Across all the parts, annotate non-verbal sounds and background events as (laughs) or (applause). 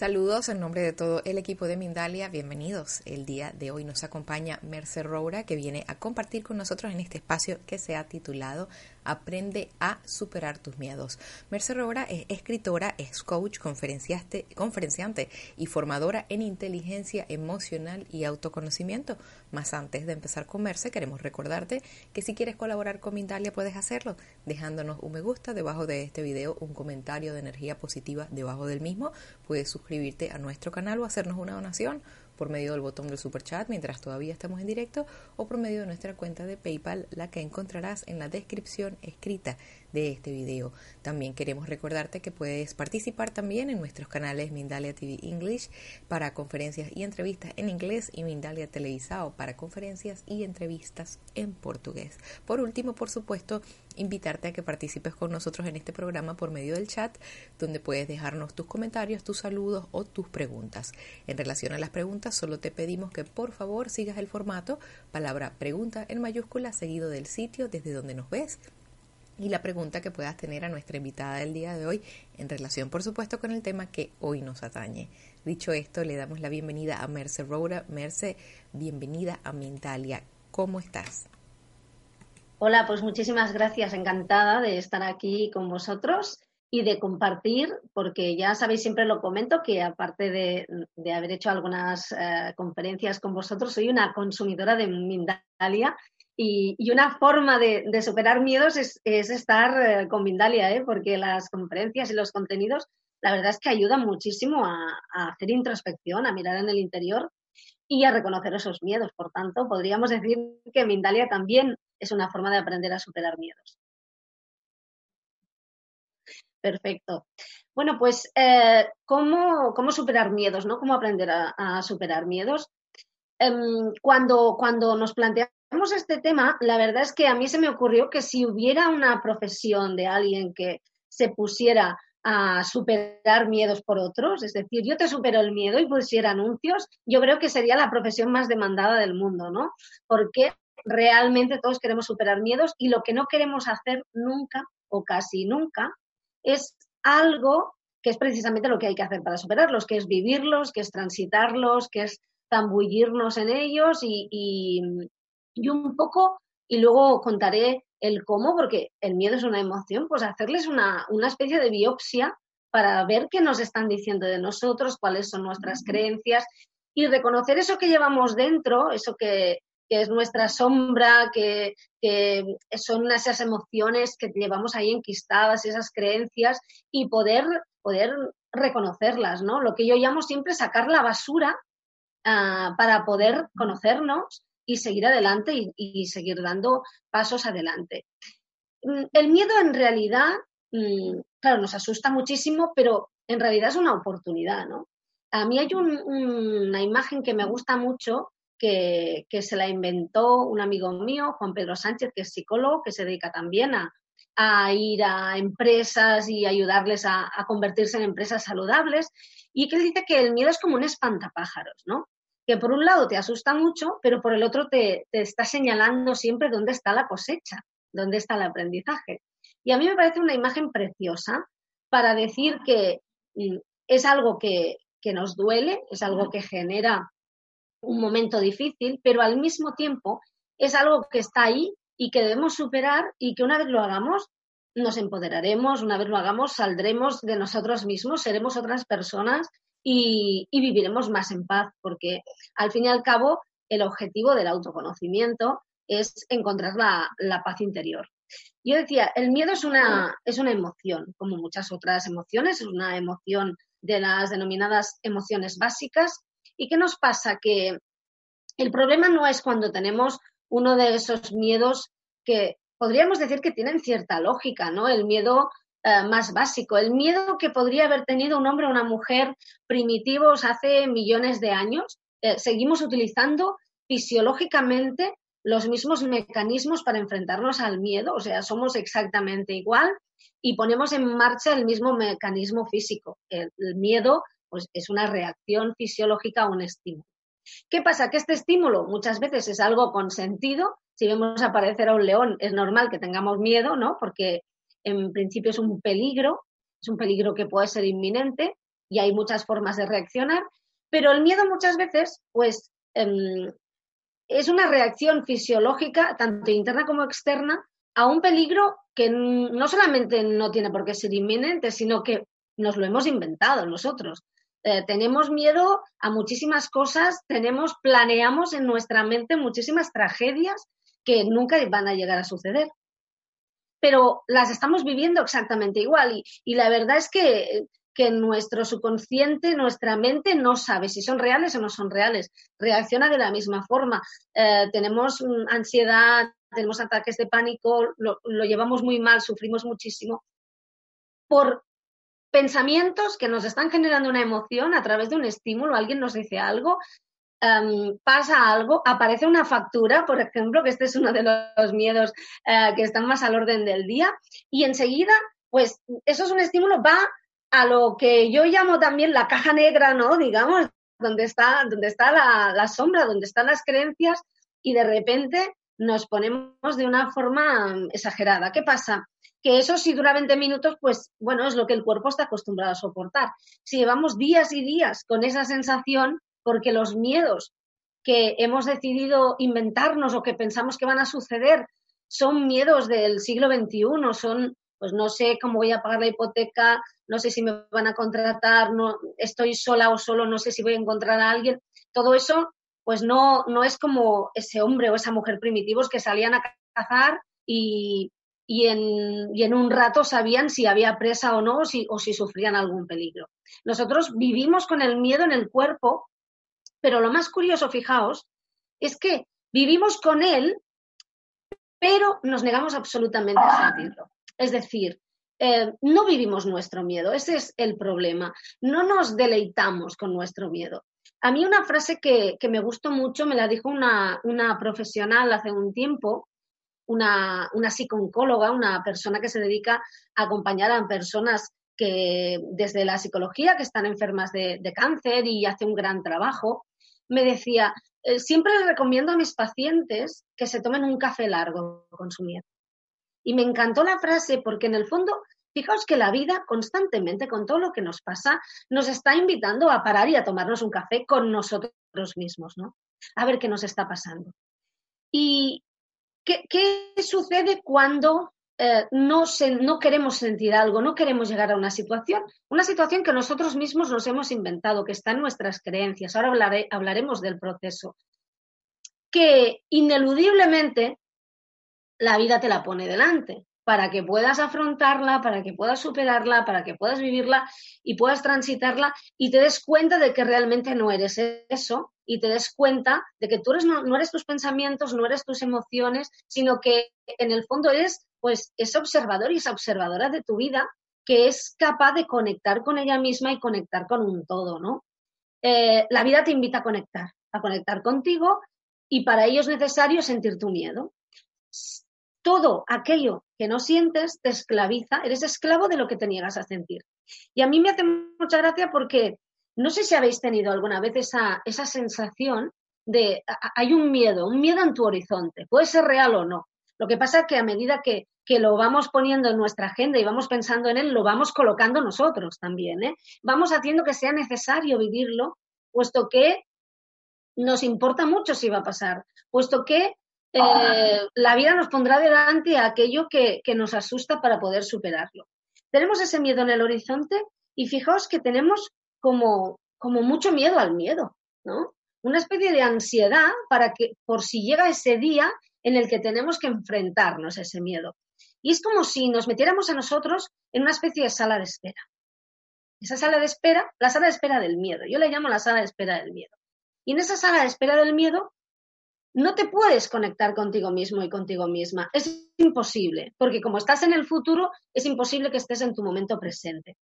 Saludos en nombre de todo el equipo de Mindalia, bienvenidos. El día de hoy nos acompaña Mercer Roura que viene a compartir con nosotros en este espacio que se ha titulado Aprende a superar tus miedos. Mercer Roura es escritora, es coach, conferenciante, conferenciante y formadora en inteligencia emocional y autoconocimiento. Más antes de empezar con Merce, queremos recordarte que si quieres colaborar con Mindalia puedes hacerlo dejándonos un me gusta debajo de este video, un comentario de energía positiva debajo del mismo. Puedes suscribirte a nuestro canal o hacernos una donación por medio del botón del super chat mientras todavía estamos en directo o por medio de nuestra cuenta de PayPal, la que encontrarás en la descripción escrita de este video. También queremos recordarte que puedes participar también en nuestros canales Mindalia TV English para conferencias y entrevistas en inglés y Mindalia Televisado para conferencias y entrevistas en portugués. Por último, por supuesto, invitarte a que participes con nosotros en este programa por medio del chat, donde puedes dejarnos tus comentarios, tus saludos o tus preguntas. En relación a las preguntas, solo te pedimos que por favor sigas el formato, palabra pregunta en mayúscula, seguido del sitio desde donde nos ves y la pregunta que puedas tener a nuestra invitada del día de hoy en relación, por supuesto, con el tema que hoy nos atañe. Dicho esto, le damos la bienvenida a Merce Roura. Merce, bienvenida a Mindalia. ¿Cómo estás? Hola, pues muchísimas gracias. Encantada de estar aquí con vosotros y de compartir, porque ya sabéis, siempre lo comento, que aparte de, haber hecho algunas eh, conferencias con vosotros, soy una consumidora de Mindalia y, una forma de, superar miedos es, estar eh, con Mindalia, ¿eh? porque las conferencias y los contenidos, la verdad es que ayudan muchísimo a, hacer introspección, a mirar en el interior y a reconocer esos miedos. Por tanto, podríamos decir que Mindalia también es una forma de aprender a superar miedos. Perfecto. Bueno, pues, eh, ¿cómo, superar miedos? ¿no? ¿Cómo aprender a, superar miedos? Em, cuando, cuando nos planteamos este tema, la verdad es que a mí se me ocurrió que si hubiera una profesión de alguien que se pusiera a superar miedos por otros, es decir, yo te supero el miedo y pusiera anuncios, yo creo que sería la profesión más demandada del mundo, ¿no? Porque realmente todos queremos superar miedos y lo que no queremos hacer nunca o casi nunca es algo que es precisamente lo que hay que hacer para superarlos, que es vivirlos, que es transitarlos, que es zambullirnos en ellos y, y un poco, y luego contaré el cómo, porque el miedo es una emoción, pues hacerles una, especie de biopsia para ver qué nos están diciendo de nosotros, cuáles son nuestras creencias y reconocer eso que llevamos dentro, eso que, es nuestra sombra, que, que, son esas emociones que llevamos ahí enquistadas, esas creencias, y poder, poder reconocerlas, ¿no? Lo que yo llamo siempre sacar la basura ah, para poder conocernos y seguir adelante y, seguir dando pasos adelante. Mm, el miedo en realidad, mm, claro, nos asusta muchísimo, pero en realidad es una oportunidad, ¿no? A mí hay una imagen que me gusta mucho, que, se la inventó un amigo mío, Juan Pedro Sánchez, que es psicólogo, que se dedica también a, ir a empresas y ayudarles a, a, convertirse en empresas saludables, y que dice que el miedo es como un espantapájaros, ¿no? Que por un lado te asusta mucho, pero por el otro te, está señalando siempre dónde está la cosecha, dónde está el aprendizaje. Y a mí me parece una imagen preciosa para decir que mm, es algo que, que nos duele, es algo que genera un momento difícil, pero al mismo tiempo es algo que está ahí y que debemos superar y que una vez lo hagamos nos empoderaremos, una vez lo hagamos saldremos de nosotros mismos, seremos otras personas y, viviremos más en paz, porque al fin y al cabo el objetivo del autoconocimiento es encontrar la, paz interior. Yo decía, el miedo es una, es una emoción, como muchas otras emociones, es una emoción de las denominadas emociones básicas. ¿Y qué nos pasa? Que el problema no es cuando tenemos uno de esos miedos que podríamos decir que tienen cierta lógica, ¿no? El miedo eh, más básico. El miedo que podría haber tenido un hombre o una mujer primitivos hace millones de años, eh, seguimos utilizando fisiológicamente los mismos mecanismos para enfrentarnos al miedo, o sea, somos exactamente igual y ponemos en marcha el mismo mecanismo físico. El, miedo pues, es una reacción fisiológica a un estímulo. ¿Qué pasa? Que este estímulo muchas veces es algo consentido. Si vemos aparecer a un león, es normal que tengamos miedo, ¿no? Porque en principio es un peligro, es un peligro que puede ser inminente y hay muchas formas de reaccionar, pero el miedo muchas veces, pues, em, es una reacción fisiológica, tanto interna como externa, a un peligro que no solamente no tiene por qué ser inminente, sino que nos lo hemos inventado nosotros. Eh, tenemos miedo a muchísimas cosas, tenemos, planeamos en nuestra mente muchísimas tragedias que nunca van a llegar a suceder. Pero las estamos viviendo exactamente igual y, la verdad es que, que nuestro subconsciente, nuestra mente no sabe si son reales o no son reales. Reacciona de la misma forma. Eh, tenemos ansiedad, tenemos ataques de pánico, lo llevamos muy mal, sufrimos muchísimo por pensamientos que nos están generando una emoción a través de un estímulo, alguien nos dice algo, em, pasa algo, aparece una factura, por ejemplo, que este es uno de los miedos eh, que están más al orden del día, y enseguida, pues eso es un estímulo, va a lo que yo llamo también la caja negra, ¿no? Digamos, donde está, donde está la, la sombra, donde están las creencias, y de repente nos ponemos de una forma exagerada. ¿Qué pasa? que eso si dura 20 minutos, pues bueno, es lo que el cuerpo está acostumbrado a soportar. Si llevamos días y días con esa sensación, porque los miedos que hemos decidido inventarnos o que pensamos que van a suceder son miedos del siglo XXI, son, pues no sé cómo voy a pagar la hipoteca, no sé si me van a contratar, no, estoy sola o solo, no sé si voy a encontrar a alguien. Todo eso, pues no, no es como ese hombre o esa mujer primitivos que salían a cazar y, y en, un rato sabían si había presa o no o si, o si sufrían algún peligro. Nosotros vivimos con el miedo en el cuerpo, pero lo más curioso, fijaos, es que vivimos con él, pero nos negamos absolutamente a sentirlo. Es decir, eh, no vivimos nuestro miedo, ese es el problema. No nos deleitamos con nuestro miedo. A mí una frase que, me gustó mucho me la dijo una, una profesional hace un tiempo, una, una psicooncóloga, una persona que se dedica a acompañar a personas que desde la psicología que están enfermas de, cáncer y hace un gran trabajo, me decía, eh, siempre les recomiendo a mis pacientes que se tomen un café largo con su miedo. Y me encantó la frase porque en el fondo, fijaos que la vida constantemente, con todo lo que nos pasa, nos está invitando a parar y a tomarnos un café con nosotros mismos, ¿no? A ver qué nos está pasando. Y, ¿Qué, sucede cuando eh, no, no queremos sentir algo, no queremos llegar a una situación? Una situación que nosotros mismos nos hemos inventado, que está en nuestras creencias. Ahora hablaremos del proceso. Que ineludiblemente la vida te la pone delante para que puedas afrontarla, para que puedas superarla, para que puedas vivirla y puedas transitarla y te des cuenta de que realmente no eres eso y te des cuenta de que tú eres, no, eres tus pensamientos, no eres tus emociones, sino que en el fondo eres pues ese observador y esa observadora de tu vida que es capaz de conectar con ella misma y conectar con un todo, ¿no? Eh, la vida te invita a conectar, a conectar contigo y para ello es necesario sentir tu miedo todo aquello que no sientes te esclaviza, eres esclavo de lo que te niegas a sentir. Y a mí me hace mucha gracia porque no sé si habéis tenido alguna vez esa, esa sensación de hay un miedo, un miedo en tu horizonte, puede ser real o no. Lo que pasa es que a medida que, que lo vamos poniendo en nuestra agenda y vamos pensando en él, lo vamos colocando nosotros también. ¿eh? Vamos haciendo que sea necesario vivirlo, puesto que nos importa mucho si va a pasar, puesto que eh, la vida nos pondrá delante aquello que, nos asusta para poder superarlo. Tenemos ese miedo en el horizonte y fijaos que tenemos como, como mucho miedo al miedo, ¿no? Una especie de ansiedad para que, por si llega ese día en el que tenemos que enfrentarnos a ese miedo. Y es como si nos metiéramos a nosotros en una especie de sala de espera. Esa sala de espera, la sala de espera del miedo. Yo le llamo la sala de espera del miedo. Y en esa sala de espera del miedo no te puedes conectar contigo mismo y contigo misma. Es imposible, porque como estás en el futuro, es imposible que estés en tu momento presente.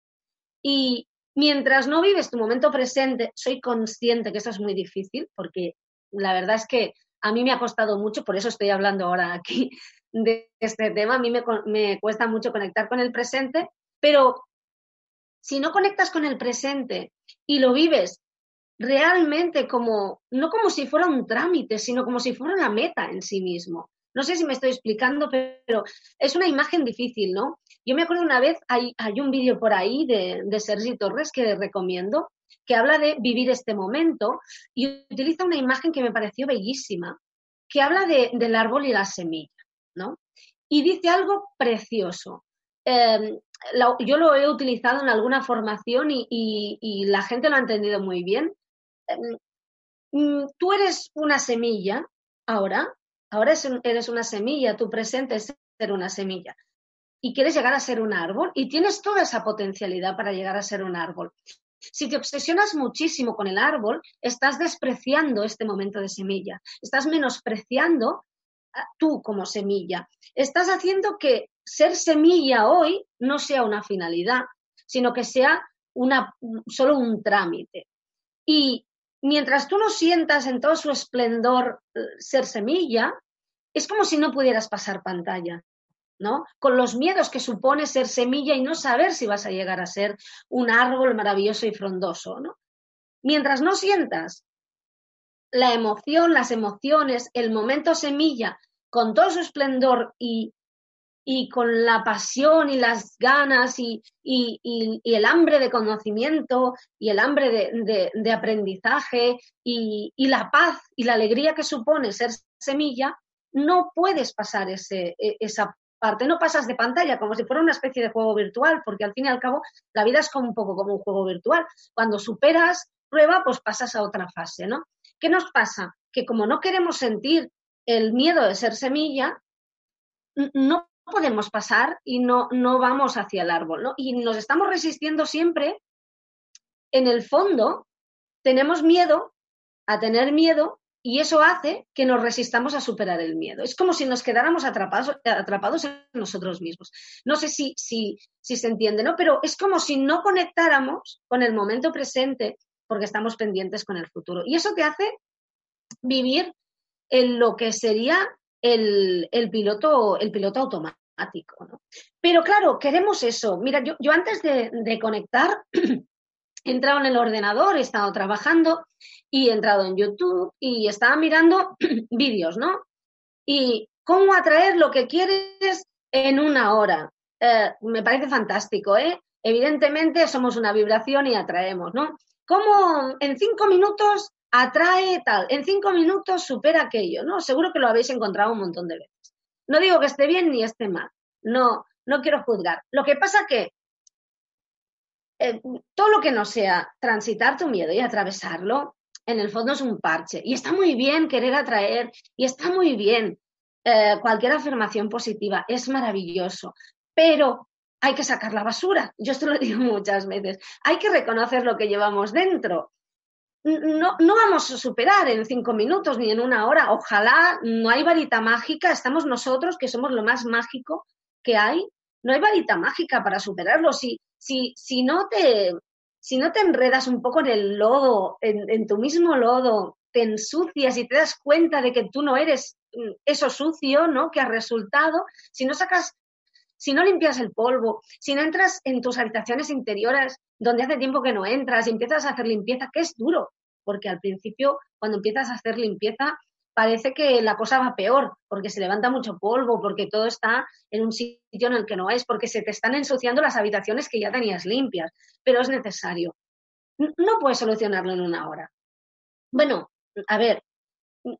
Y mientras no vives tu momento presente, soy consciente que eso es muy difícil, porque la verdad es que a mí me ha costado mucho, por eso estoy hablando ahora aquí (laughs) de este tema, a mí me, me cuesta mucho conectar con el presente, pero si no conectas con el presente y lo vives realmente como, no como si fuera un trámite, sino como si fuera una meta en sí mismo. No sé si me estoy explicando, pero es una imagen difícil, ¿no? Yo me acuerdo una vez, hay, hay un vídeo por ahí de, de Sergi Torres que recomiendo, que habla de vivir este momento y utiliza una imagen que me pareció bellísima, que habla de, del árbol y la semilla, ¿no? Y dice algo precioso. Em, yo lo he utilizado en alguna formación y, y, la gente lo ha entendido muy bien. Em, mm, tú eres una semilla ahora, ahora eres una semilla, tu presente es ser una semilla y quieres llegar a ser un árbol y tienes toda esa potencialidad para llegar a ser un árbol. Si te obsesionas muchísimo con el árbol, estás despreciando este momento de semilla, estás menospreciando tú como semilla. Estás haciendo que ser semilla hoy no sea una finalidad, sino que sea solo un trámite. Y mientras tú no sientas en todo su esplendor eh, ser semilla, es como si no pudieras pasar pantalla. ¿no? Con los miedos que supone ser semilla y no saber si vas a llegar a ser un árbol maravilloso y frondoso, ¿no? Mientras no sientas la emoción, las emociones, el momento semilla, con todo su esplendor y, y con la pasión y las ganas y, y, el hambre de conocimiento y el hambre de, de aprendizaje y, la paz y la alegría que supone ser semilla, no puedes pasar ese, e, esa parte. No pasas de pantalla como si fuera una especie de juego virtual, porque al fin y al cabo la vida es como un poco como un juego virtual. Cuando superas prueba, pues pasas a otra fase, ¿no? ¿Qué nos pasa? Que como no queremos sentir el miedo de ser semilla, no podemos pasar y no, no vamos hacia el árbol. Y nos estamos resistiendo siempre. En el fondo, tenemos miedo a tener miedo y eso hace que nos resistamos a superar el miedo. Es como si nos quedáramos atrapados, atrapados en nosotros mismos. No sé si, si, si se entiende, ¿no? Pero es como si no conectáramos con el momento presente porque estamos pendientes con el futuro. Y eso te hace vivir en lo que sería el, piloto, el piloto automático. ¿no? Pero claro, queremos eso. Mira, yo, yo antes de, de conectar (clears throat) he entrado en el ordenador, he estado trabajando y he entrado en YouTube y estaba mirando (clears throat) vídeos, ¿no? Y cómo atraer lo que quieres en una hora. Eh, me parece fantástico, ¿eh? Evidentemente somos una vibración y atraemos, ¿no? ¿Cómo en cinco minutos atrae tal? En cinco minutos supera aquello, ¿no? Seguro que lo habéis encontrado un montón de veces. No digo que esté bien ni esté mal, no, no quiero juzgar. Lo que pasa que eh, todo lo que no sea transitar tu miedo y atravesarlo, en el fondo es un parche. Y está muy bien querer atraer, y está muy bien eh, cualquier afirmación positiva, es maravilloso, pero hay que sacar la basura. Yo esto lo digo (laughs) muchas veces. Hay que reconocer lo que llevamos dentro. No, no, vamos a superar en cinco minutos ni en una hora. Ojalá no hay varita mágica. Estamos nosotros, que somos lo más mágico que hay. No hay varita mágica para superarlo. Si, si, si, no, te, si no te enredas un poco en el lodo, en, tu mismo lodo, te ensucias y te das cuenta de que tú no eres mm, eso sucio, ¿no? Que ha resultado, si no sacas, si no limpias el polvo, si no entras en tus habitaciones interiores donde hace tiempo que no entras y empiezas a hacer limpieza, que es duro, porque al principio cuando empiezas a hacer limpieza parece que la cosa va peor, porque se levanta mucho polvo, porque todo está en un sitio en el que no es, porque se te están ensuciando las habitaciones que ya tenías limpias, pero es necesario. No puedes solucionarlo en una hora. Bueno, a ver,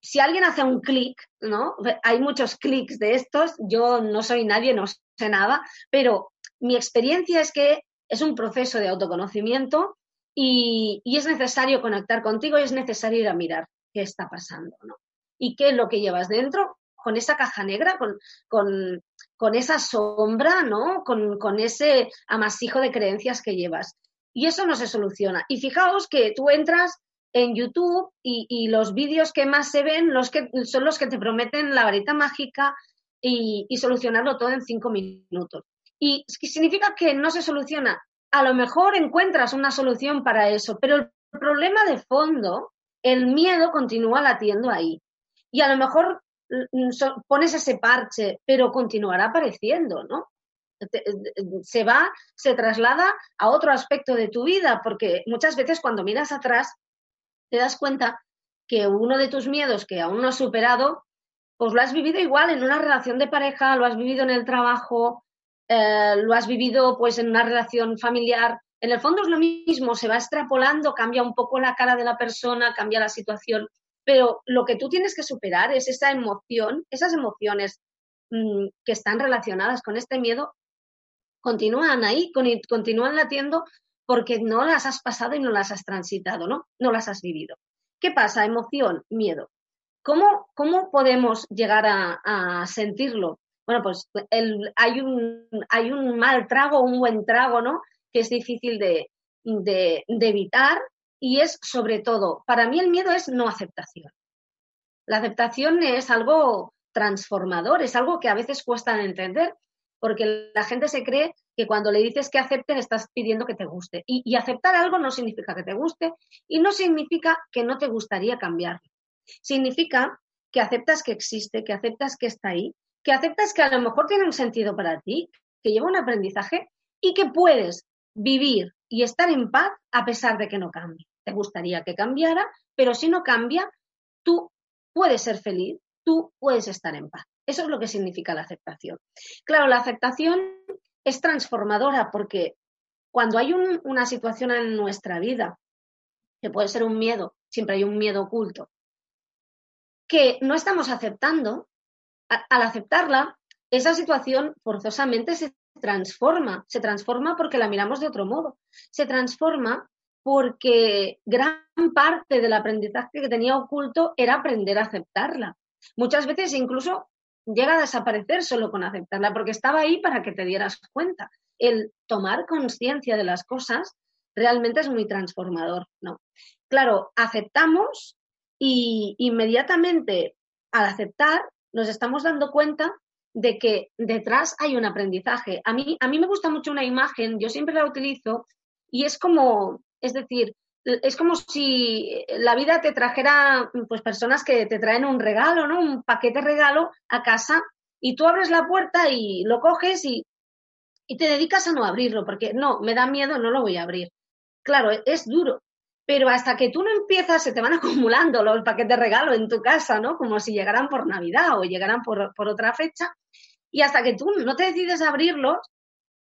si alguien hace un clic, ¿no? Hay muchos clics de estos, yo no soy nadie, no sé nada, pero mi experiencia es que es un proceso de autoconocimiento y, es necesario conectar contigo y es necesario ir a mirar qué está pasando, ¿no? y qué es lo que llevas dentro con esa caja negra, con, con, con esa sombra, ¿no? Con, con, ese amasijo de creencias que llevas. Y eso no se soluciona. Y fijaos que tú entras en YouTube y, y los vídeos que más se ven los que, son los que te prometen la varita mágica y, y solucionarlo todo en cinco minutos. ¿Y significa que no se soluciona? A lo mejor encuentras una solución para eso, pero el problema de fondo, el miedo continúa latiendo ahí y a lo mejor mm, pones ese parche, pero continuará apareciendo, ¿no? Se va, se traslada a otro aspecto de tu vida, porque muchas veces cuando miras atrás te das cuenta que uno de tus miedos que aún no has superado, pues lo has vivido igual en una relación de pareja, lo has vivido en el trabajo, eh, lo has vivido pues en una relación familiar. En el fondo es lo mismo, se va extrapolando, cambia un poco la cara de la persona, cambia la situación, pero lo que tú tienes que superar es esa emoción, esas emociones mm, que están relacionadas con este miedo, continúan ahí, continúan latiendo porque no las has pasado y no las has transitado, ¿no? No las has vivido. ¿Qué pasa? Emoción, miedo. ¿Cómo, cómo podemos llegar a, sentirlo? Bueno, pues hay, un, mal trago, un buen trago, ¿no? Que es difícil de, evitar y es sobre todo, para mí el miedo es no aceptación. La aceptación es algo transformador, es algo que a veces cuesta de entender, porque la gente se cree que cuando le dices que acepte le estás pidiendo que te guste. Y, aceptar algo no significa que te guste y no significa que no te gustaría cambiarlo. Significa que aceptas que existe, que aceptas que está ahí, que aceptas que a lo mejor tiene un sentido para ti, que lleva un aprendizaje y que puedes vivir y estar en paz a pesar de que no cambie. Te gustaría que cambiara, pero si no cambia, tú puedes ser feliz, tú puedes estar en paz. Eso es lo que significa la aceptación. Claro, la aceptación es transformadora porque cuando hay una situación en nuestra vida, que puede ser un miedo, siempre hay un miedo oculto, que no estamos aceptando, al aceptarla, esa situación forzosamente se transforma, se transforma porque la miramos de otro modo, se transforma porque gran parte del aprendizaje que tenía oculto era aprender a aceptarla. Muchas veces incluso llega a desaparecer solo con aceptarla, porque estaba ahí para que te dieras cuenta. El tomar conciencia de las cosas realmente es muy transformador, ¿no? Claro, aceptamos y inmediatamente al aceptar nos estamos dando cuenta de que detrás hay un aprendizaje. A mí, a mí me gusta mucho una imagen, yo siempre la utilizo y es como, es decir, es como si la vida te trajera pues personas que te traen un regalo, ¿no? Un paquete regalo a casa y tú abres la puerta y lo coges y, y te dedicas a no abrirlo porque no, me da miedo, no lo voy a abrir. Claro, es duro, pero hasta que tú no empiezas se te van (laughs) acumulando los paquetes regalo en tu casa, ¿no? Como si llegaran por Navidad o llegaran por, por otra fecha y hasta que tú no te decides abrirlos,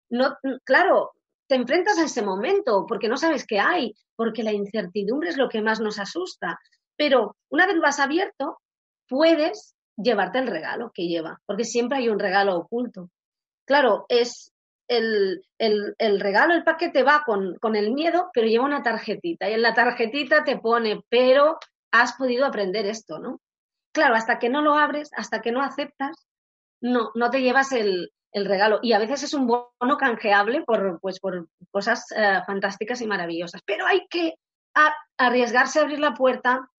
no, claro, te enfrentas a ese momento porque no sabes qué hay, porque la incertidumbre es lo que más nos asusta. Pero una vez lo has abierto, puedes llevarte el regalo que lleva, porque siempre hay un regalo oculto. Claro, es el, regalo, el paquete va con, con el miedo, pero lleva una tarjetita y en la tarjetita te pone, pero has podido aprender esto, ¿no? Claro, hasta que no lo abres, hasta que no aceptas, no, no te llevas el, el regalo. Y a veces es un bono canjeable por, pues, por cosas eh, fantásticas y maravillosas. Pero hay que arriesgarse a abrir la puerta,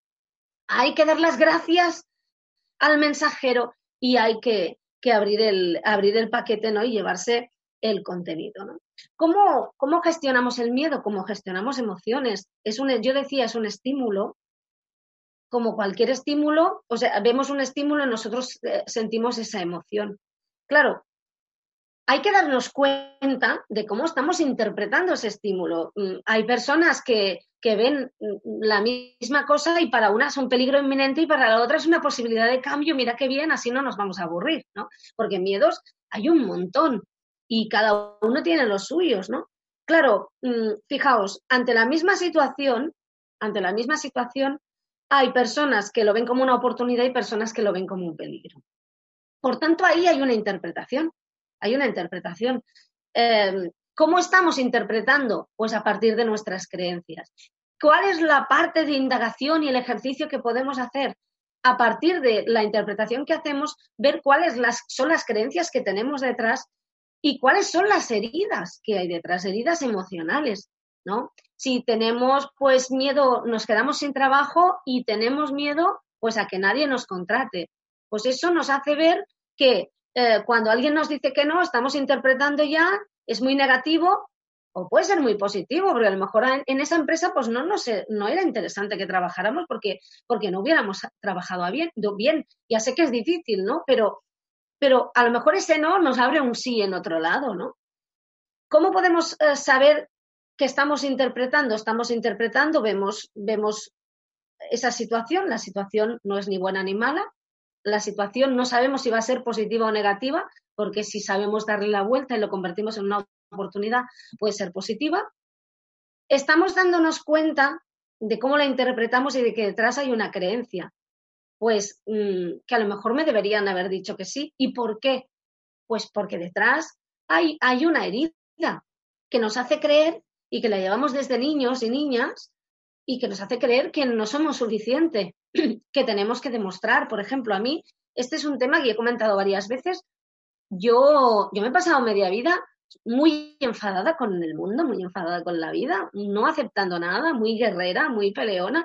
hay que dar las gracias al mensajero y hay que, abrir, el, abrir el paquete ¿no? y llevarse el contenido. ¿no? ¿Cómo, ¿Cómo, gestionamos el miedo? ¿Cómo gestionamos emociones? Es un, yo decía, es un estímulo. Como cualquier estímulo, o sea, vemos un estímulo y nosotros eh, sentimos esa emoción. Claro, hay que darnos cuenta de cómo estamos interpretando ese estímulo. Mm, hay personas que, ven mm, la misma cosa y para una es un peligro inminente y para la otra es una posibilidad de cambio. Mira qué bien, así no nos vamos a aburrir, ¿no? Porque miedos hay un montón y cada uno tiene los suyos, ¿no? Claro, mm, fijaos, ante la misma situación, ante la misma situación, hay personas que lo ven como una oportunidad y personas que lo ven como un peligro. Por tanto, ahí hay una interpretación hay una interpretación. Em, ¿Cómo estamos interpretando? Pues a partir de nuestras creencias. ¿Cuál es la parte de indagación y el ejercicio que podemos hacer? A partir de la interpretación que hacemos, ver cuáles son las creencias que tenemos detrás y cuáles son las heridas que hay detrás, heridas emocionales, ¿no? Si tenemos pues miedo, nos quedamos sin trabajo y tenemos miedo pues a que nadie nos contrate. Pues eso nos hace ver que eh, cuando alguien nos dice que no, estamos interpretando ya, es muy negativo o puede ser muy positivo, porque a lo mejor en, esa empresa pues no, no, no era interesante que trabajáramos porque, porque no hubiéramos trabajado bien, bien. Ya sé que es difícil, ¿no? Pero, pero a lo mejor ese no nos abre un sí en otro lado, ¿no? ¿Cómo podemos eh, saber que estamos interpretando? Estamos interpretando, vemos, vemos esa situación, la situación no es ni buena ni mala, la situación no sabemos si va a ser positiva o negativa, porque si sabemos darle la vuelta y lo convertimos en una oportunidad, puede ser positiva. Estamos dándonos cuenta de cómo la interpretamos y de que detrás hay una creencia. Pues mm, que a lo mejor me deberían haber dicho que sí. ¿Y por qué? Pues porque detrás hay, hay una herida que nos hace creer y que la llevamos desde niños y niñas y que nos hace creer que no somos suficiente, (clears throat) que tenemos que demostrar. Por ejemplo, a mí, este es un tema que he comentado varias veces. Yo, yo me he pasado media vida muy enfadada con el mundo, muy enfadada con la vida, no aceptando nada, muy guerrera, muy peleona,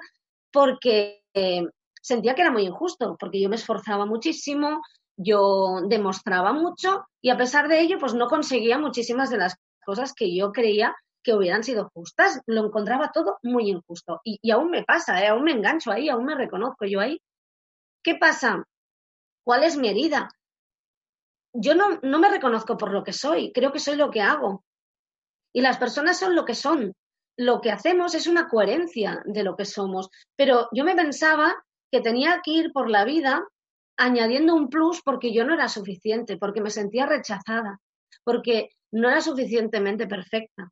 porque eh, sentía que era muy injusto, porque yo me esforzaba muchísimo, yo demostraba mucho y a pesar de ello, pues no conseguía muchísimas de las cosas que yo creía que hubieran sido justas. Lo encontraba todo muy injusto. Y, aún me pasa, ¿eh? aún me engancho ahí, aún me reconozco yo ahí. ¿Qué pasa? ¿Cuál es mi herida? Yo no, no me reconozco por lo que soy, creo que soy lo que hago. Y las personas son lo que son. Lo que hacemos es una coherencia de lo que somos. Pero yo me pensaba que tenía que ir por la vida añadiendo un plus porque yo no era suficiente, porque me sentía rechazada, porque no era suficientemente perfecta.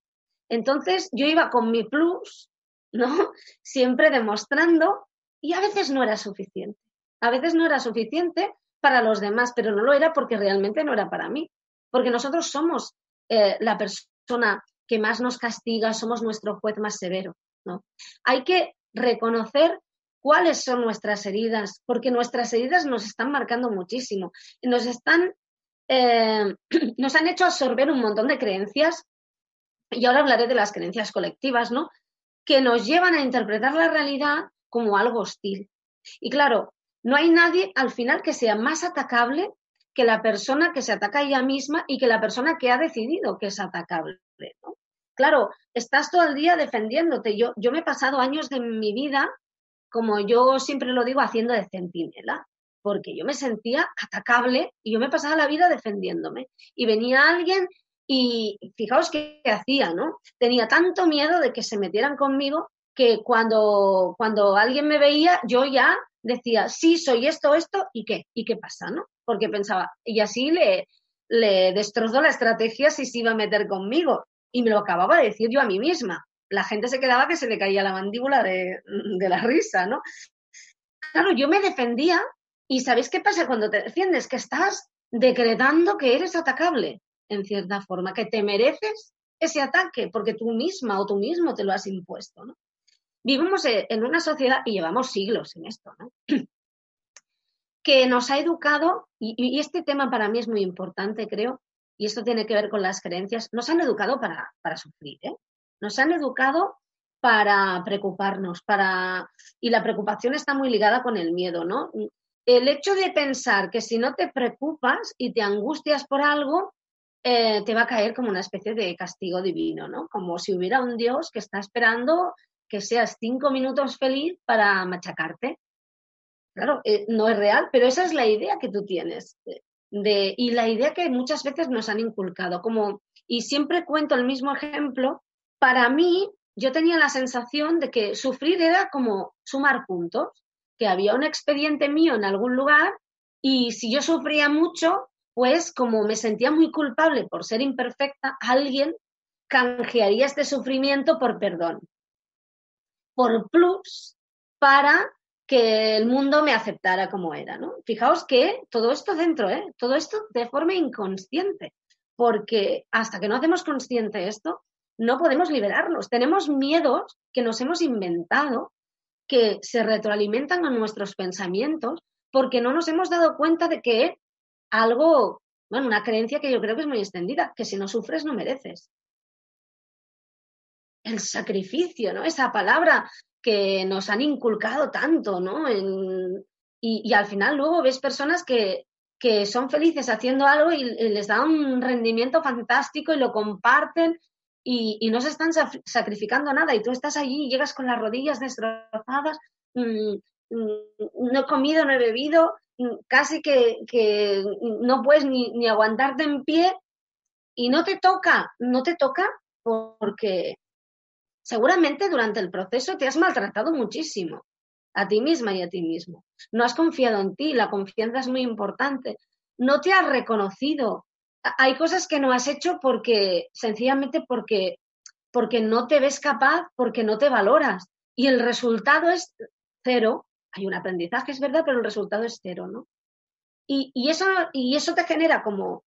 Entonces yo iba con mi plus, ¿no? (laughs) Siempre demostrando y a veces no era suficiente. A veces no era suficiente para los demás, pero no lo era porque realmente no era para mí. Porque nosotros somos eh, la persona que más nos castiga, somos nuestro juez más severo, ¿no? Hay que reconocer cuáles son nuestras heridas, porque nuestras heridas nos están marcando muchísimo. Nos están, eh, (clears throat) nos han hecho absorber un montón de creencias y ahora hablaré de las creencias colectivas, ¿no? Que nos llevan a interpretar la realidad como algo hostil. Y claro, no hay nadie al final que sea más atacable que la persona que se ataca a ella misma y que la persona que ha decidido que es atacable. ¿no? Claro, estás todo el día defendiéndote. Yo, yo me he pasado años de mi vida, como yo siempre lo digo, haciendo de centinela, porque yo me sentía atacable y yo me pasaba la vida defendiéndome. Y venía alguien y fijaos qué hacía, ¿no? Tenía tanto miedo de que se metieran conmigo que cuando, cuando alguien me veía, yo ya decía, sí, soy esto, esto, ¿y qué? ¿Y qué pasa, no? Porque pensaba, y así le, le destrozó la estrategia si se iba a meter conmigo. Y me lo acababa de decir yo a mí misma. La gente se quedaba que se le caía la mandíbula de, la risa, ¿no? Claro, yo me defendía y ¿sabéis qué pasa cuando te defiendes? Que estás decretando que eres atacable en cierta forma, que te mereces ese ataque porque tú misma o tú mismo te lo has impuesto. ¿no? Vivimos e, en una sociedad y llevamos siglos en esto, ¿no? (clears throat) que nos ha educado, y, este tema para mí es muy importante, creo, y esto tiene que ver con las creencias, nos han educado para, para sufrir, ¿eh? Nos han educado para preocuparnos, para y la preocupación está muy ligada con el miedo, ¿no? El hecho de pensar que si no te preocupas y te angustias por algo, eh, te va a caer como una especie de castigo divino, ¿no? Como si hubiera un Dios que está esperando que seas cinco minutos feliz para machacarte. Claro, eh, no es real, pero esa es la idea que tú tienes. De, y la idea que muchas veces nos han inculcado. Como, y siempre cuento el mismo ejemplo. Para mí, yo tenía la sensación de que sufrir era como sumar puntos, que había un expediente mío en algún lugar y si yo sufría mucho, pues como me sentía muy culpable por ser imperfecta, alguien canjearía este sufrimiento por perdón, por plus, para que el mundo me aceptara como era, ¿no? Fijaos que todo esto dentro, ¿eh? Todo esto de forma inconsciente, porque hasta que no hacemos consciente esto, no podemos liberarnos. Tenemos miedos que nos hemos inventado, que se retroalimentan a nuestros pensamientos, porque no nos hemos dado cuenta de que algo, bueno, una creencia que yo creo que es muy extendida, que si no sufres no mereces. El sacrificio, ¿no? Esa palabra que nos han inculcado tanto, ¿no? y, al final luego ves personas que, que son felices haciendo algo y, les da un rendimiento fantástico y lo comparten y, no se están sacrificando nada y tú estás allí y llegas con las rodillas destrozadas, mm, mm, no he comido, no he bebido casi que, no puedes ni, ni, aguantarte en pie y no te toca, no te toca porque seguramente durante el proceso te has maltratado muchísimo. a ti misma y a ti mismo. No has confiado en ti, la confianza es muy importante. No te has reconocido. Hay cosas que no has hecho porque, sencillamente porque, porque no te ves capaz, porque no te valoras. Y el resultado es cero. Hay un aprendizaje, es verdad, pero el resultado es cero, ¿no? Y, y eso, y eso te genera como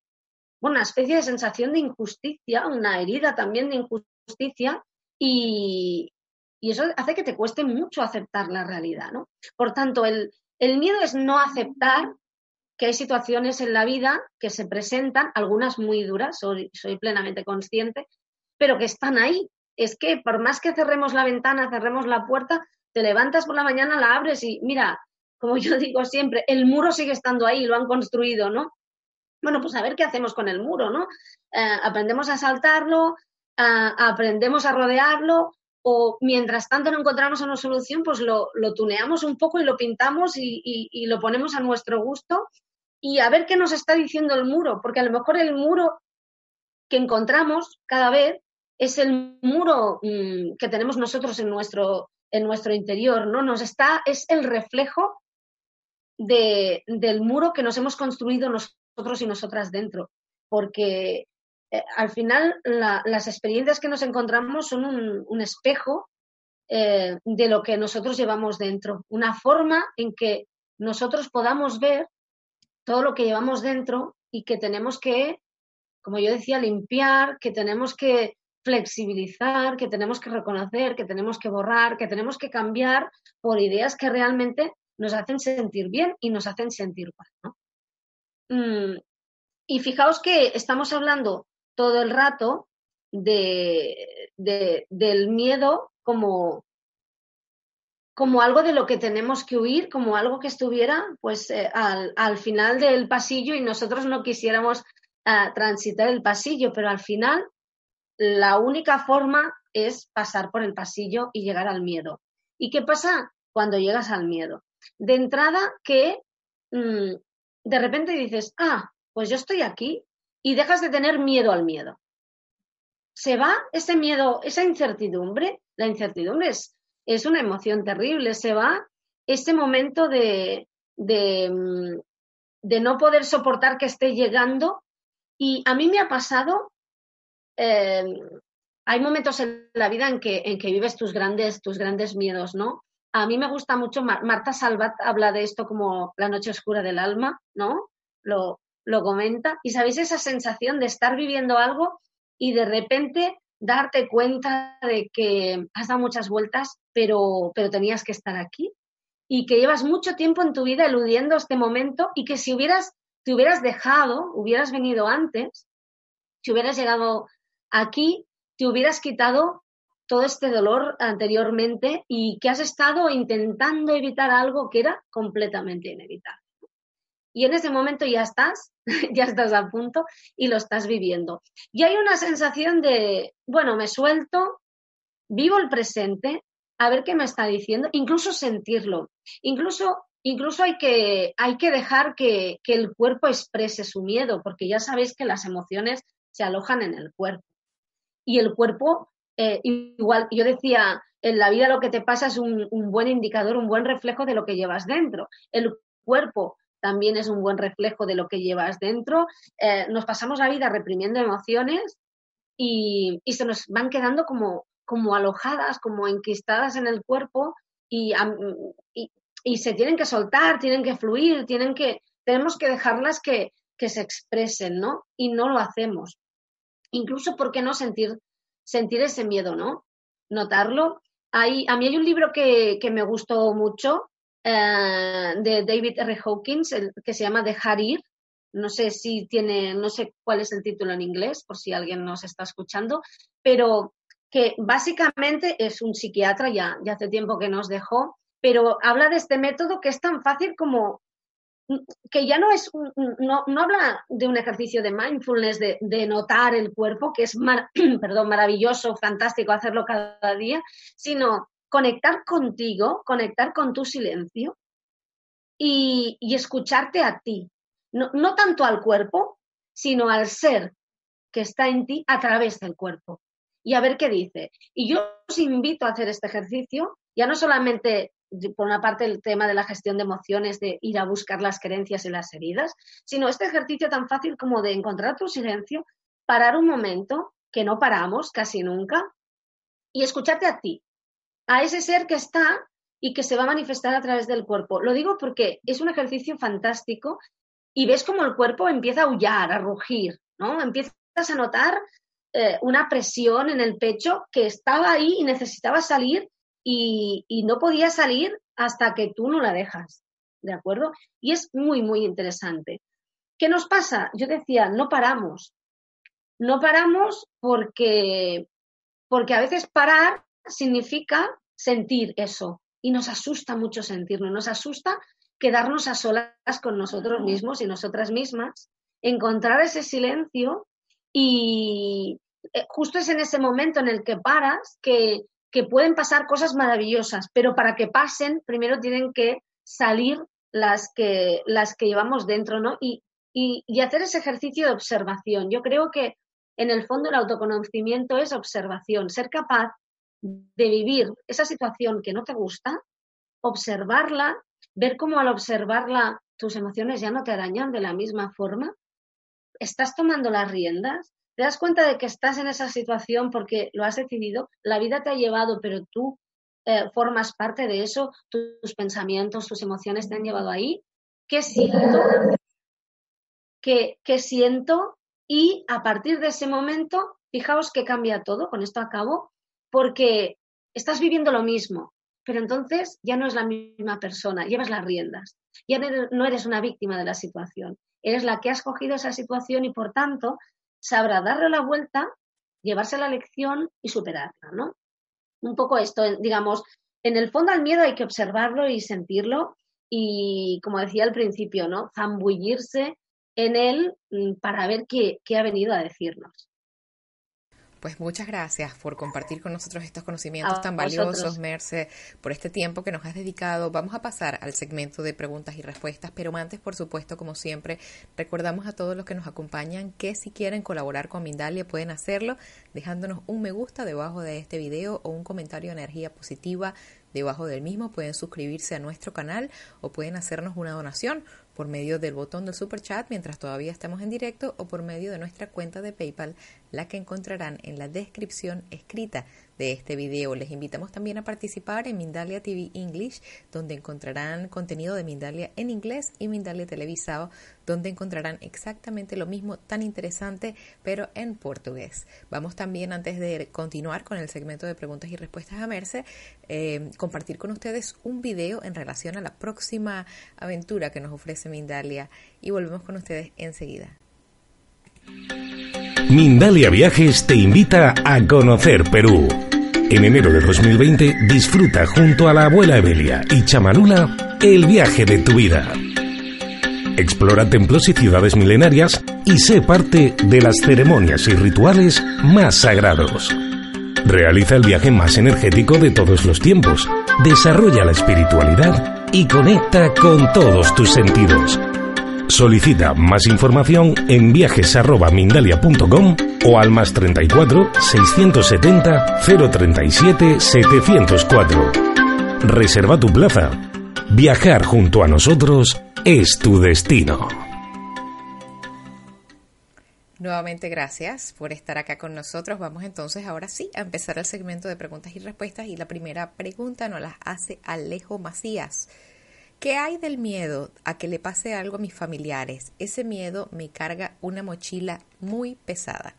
una especie de sensación de injusticia, una herida también de injusticia, y, y eso hace que te cueste mucho aceptar la realidad, ¿no? Por tanto, el, el miedo es no aceptar que hay situaciones en la vida que se presentan, algunas muy duras, soy, soy plenamente consciente, pero que están ahí. Es que por más que cerremos la ventana, cerremos la puerta, te levantas por la mañana, la abres y mira, como yo digo siempre, el muro sigue estando ahí, lo han construido, ¿no? Bueno, pues a ver qué hacemos con el muro, ¿no? Eh, aprendemos a saltarlo, aprendemos a rodearlo, o mientras tanto no encontramos una solución, pues lo, tuneamos un poco y lo pintamos y, lo ponemos a nuestro gusto y a ver qué nos está diciendo el muro, porque a lo mejor el muro que encontramos cada vez es el muro mm, que tenemos nosotros en nuestro, en nuestro interior, ¿no? Nos está, es el reflejo de, del muro que nos hemos construido nosotros y nosotras dentro, porque eh, al final las experiencias que nos encontramos son un, espejo eh, de lo que nosotros llevamos dentro, una forma en que nosotros podamos ver todo lo que llevamos dentro y que tenemos que, como yo decía, limpiar, que tenemos que flexibilizar, que tenemos que reconocer, que tenemos que borrar, que tenemos que cambiar por ideas que realmente nos hacen sentir bien y nos hacen sentir mal. Mm, y fijaos que estamos hablando todo el rato de, del miedo como, como algo de lo que tenemos que huir, como algo que estuviera pues eh, al, final del pasillo y nosotros no quisiéramos ah, transitar el pasillo, pero al final la única forma es pasar por el pasillo y llegar al miedo. ¿Y qué pasa cuando llegas al miedo? De entrada que mm, de repente dices, ah, pues yo estoy aquí, y dejas de tener miedo al miedo. Se va ese miedo, esa incertidumbre, la incertidumbre es, es una emoción terrible, se va ese momento de, de, mm, de, no poder soportar que esté llegando. Y a mí me ha pasado, eh, hay momentos en la vida en que, en que vives tus grandes, tus grandes miedos, ¿no? A mí me gusta mucho, Marta Salvat habla de esto como la noche oscura del alma, ¿no? Lo, lo comenta. Y sabéis esa sensación de estar viviendo algo y de repente darte cuenta de que has dado muchas vueltas, pero, pero tenías que estar aquí y que llevas mucho tiempo en tu vida eludiendo este momento y que si hubieras, te hubieras dejado, hubieras venido antes, si hubieras llegado aquí, te hubieras quitado todo este dolor anteriormente y que has estado intentando evitar algo que era completamente inevitable y en ese momento ya estás, (laughs) ya estás a punto y lo estás viviendo. Y hay una sensación de, bueno, me suelto, vivo el presente, a ver qué me está diciendo, incluso sentirlo. Incluso, incluso hay, que, hay que dejar que, el cuerpo exprese su miedo, porque ya sabéis que las emociones se alojan en el cuerpo. Y el cuerpo, eh, igual, yo decía, en la vida lo que te pasa es un, un, buen indicador, un buen reflejo de lo que llevas dentro. El cuerpo también es un buen reflejo de lo que llevas dentro. Eh, nos pasamos la vida reprimiendo emociones y, se nos van quedando como, como alojadas, como enquistadas en el cuerpo y, y, se tienen que soltar, tienen que fluir, tienen que, tenemos que dejarlas que, que se expresen, ¿no? Y no lo hacemos. Incluso, ¿por qué no sentir, sentir ese miedo, ¿no? Notarlo. Hay, a mí hay un libro que, que me gustó mucho, eh, de David R. Hawkins, que se llama Dejar ir. No sé si tiene, no sé cuál es el título en inglés, por si alguien nos está escuchando, pero que básicamente es un psiquiatra, ya, hace tiempo que nos dejó, pero habla de este método que es tan fácil como que ya no es no, no, habla de un ejercicio de mindfulness, de, de notar el cuerpo, que es (clears throat) perdón, maravilloso, fantástico hacerlo cada día, sino conectar contigo, conectar con tu silencio y, escucharte a ti. No, no tanto al cuerpo, sino al ser que está en ti a través del cuerpo. Y a ver qué dice. Y yo os invito a hacer este ejercicio, ya no solamente por una parte el tema de la gestión de emociones, de ir a buscar las creencias y las heridas, sino este ejercicio tan fácil como de encontrar tu silencio, parar un momento, que no paramos casi nunca, y escucharte a ti, a ese ser que está y que se va a manifestar a través del cuerpo. Lo digo porque es un ejercicio fantástico y ves como el cuerpo empieza a aullar, a rugir, ¿no? Empiezas a notar eh, una presión en el pecho que estaba ahí y necesitaba salir y, y no podía salir hasta que tú no la dejas, ¿de acuerdo? Y es muy, muy interesante. ¿Qué nos pasa? Yo decía, no paramos. No paramos porque, porque a veces parar significa sentir eso y nos asusta mucho sentirlo, nos asusta quedarnos a solas con nosotros mismos y nosotras mismas, encontrar ese silencio y eh, justo es en ese momento en el que paras que, que pueden pasar cosas maravillosas, pero para que pasen primero tienen que salir las que, las que llevamos dentro, ¿no? Y, y, y hacer ese ejercicio de observación. Yo creo que en el fondo el autoconocimiento es observación, ser capaz de vivir esa situación que no te gusta, observarla, ver cómo al observarla tus emociones ya no te dañan de la misma forma, estás tomando las riendas, te das cuenta de que estás en esa situación porque lo has decidido, la vida te ha llevado, pero tú eh, formas parte de eso, tus pensamientos, tus emociones te han llevado ahí. ¿Qué siento? ¿Qué, ¿Qué siento? Y a partir de ese momento, fijaos que cambia todo, con esto acabo, porque estás viviendo lo mismo, pero entonces ya no es la misma persona, llevas las riendas, ya no eres una víctima de la situación, eres la que ha escogido esa situación y por tanto sabrá darle la vuelta, llevarse la lección y superarla, ¿no? Un poco esto, digamos, en el fondo al miedo hay que observarlo y sentirlo y, como decía al principio, ¿no? Zambullirse en él mm, para ver qué, qué ha venido a decirnos. Pues muchas gracias por compartir con nosotros estos conocimientos tan valiosos, Merce, por este tiempo que nos has dedicado. Vamos a pasar al segmento de preguntas y respuestas, pero antes, por supuesto, como siempre, recordamos a todos los que nos acompañan que si quieren colaborar con Mindalia pueden hacerlo dejándonos un me gusta debajo de este video o un comentario de energía positiva debajo del mismo. Pueden suscribirse a nuestro canal o pueden hacernos una donación por medio del botón del super chat mientras todavía estamos en directo o por medio de nuestra cuenta de PayPal, la que encontrarán en la descripción escrita de este video. Les invitamos también a participar en Mindalia TV English, donde encontrarán contenido de Mindalia en inglés y Mindalia televisado, donde encontrarán exactamente lo mismo tan interesante, pero en portugués. Vamos también, antes de continuar con el segmento de preguntas y respuestas a Merce, eh, compartir con ustedes un video en relación a la próxima aventura que nos ofrece Mindalia y volvemos con ustedes enseguida. Mindalia Viajes te invita a conocer Perú. En enero de 2020 disfruta junto a la abuela Evelia y Chamanula el viaje de tu vida. Explora templos y ciudades milenarias y sé parte de las ceremonias y rituales más sagrados. Realiza el viaje más energético de todos los tiempos, desarrolla la espiritualidad y conecta con todos tus sentidos Solicita más información en viajes.mindalia.com o al más 34 670 037 704. Reserva tu plaza. Viajar junto a nosotros es tu destino. Nuevamente gracias por estar acá con nosotros. Vamos entonces ahora sí a empezar el segmento de preguntas y respuestas y la primera pregunta nos la hace Alejo Macías. ¿Qué hay del miedo a que le pase algo a mis familiares? Ese miedo me carga una mochila muy pesada.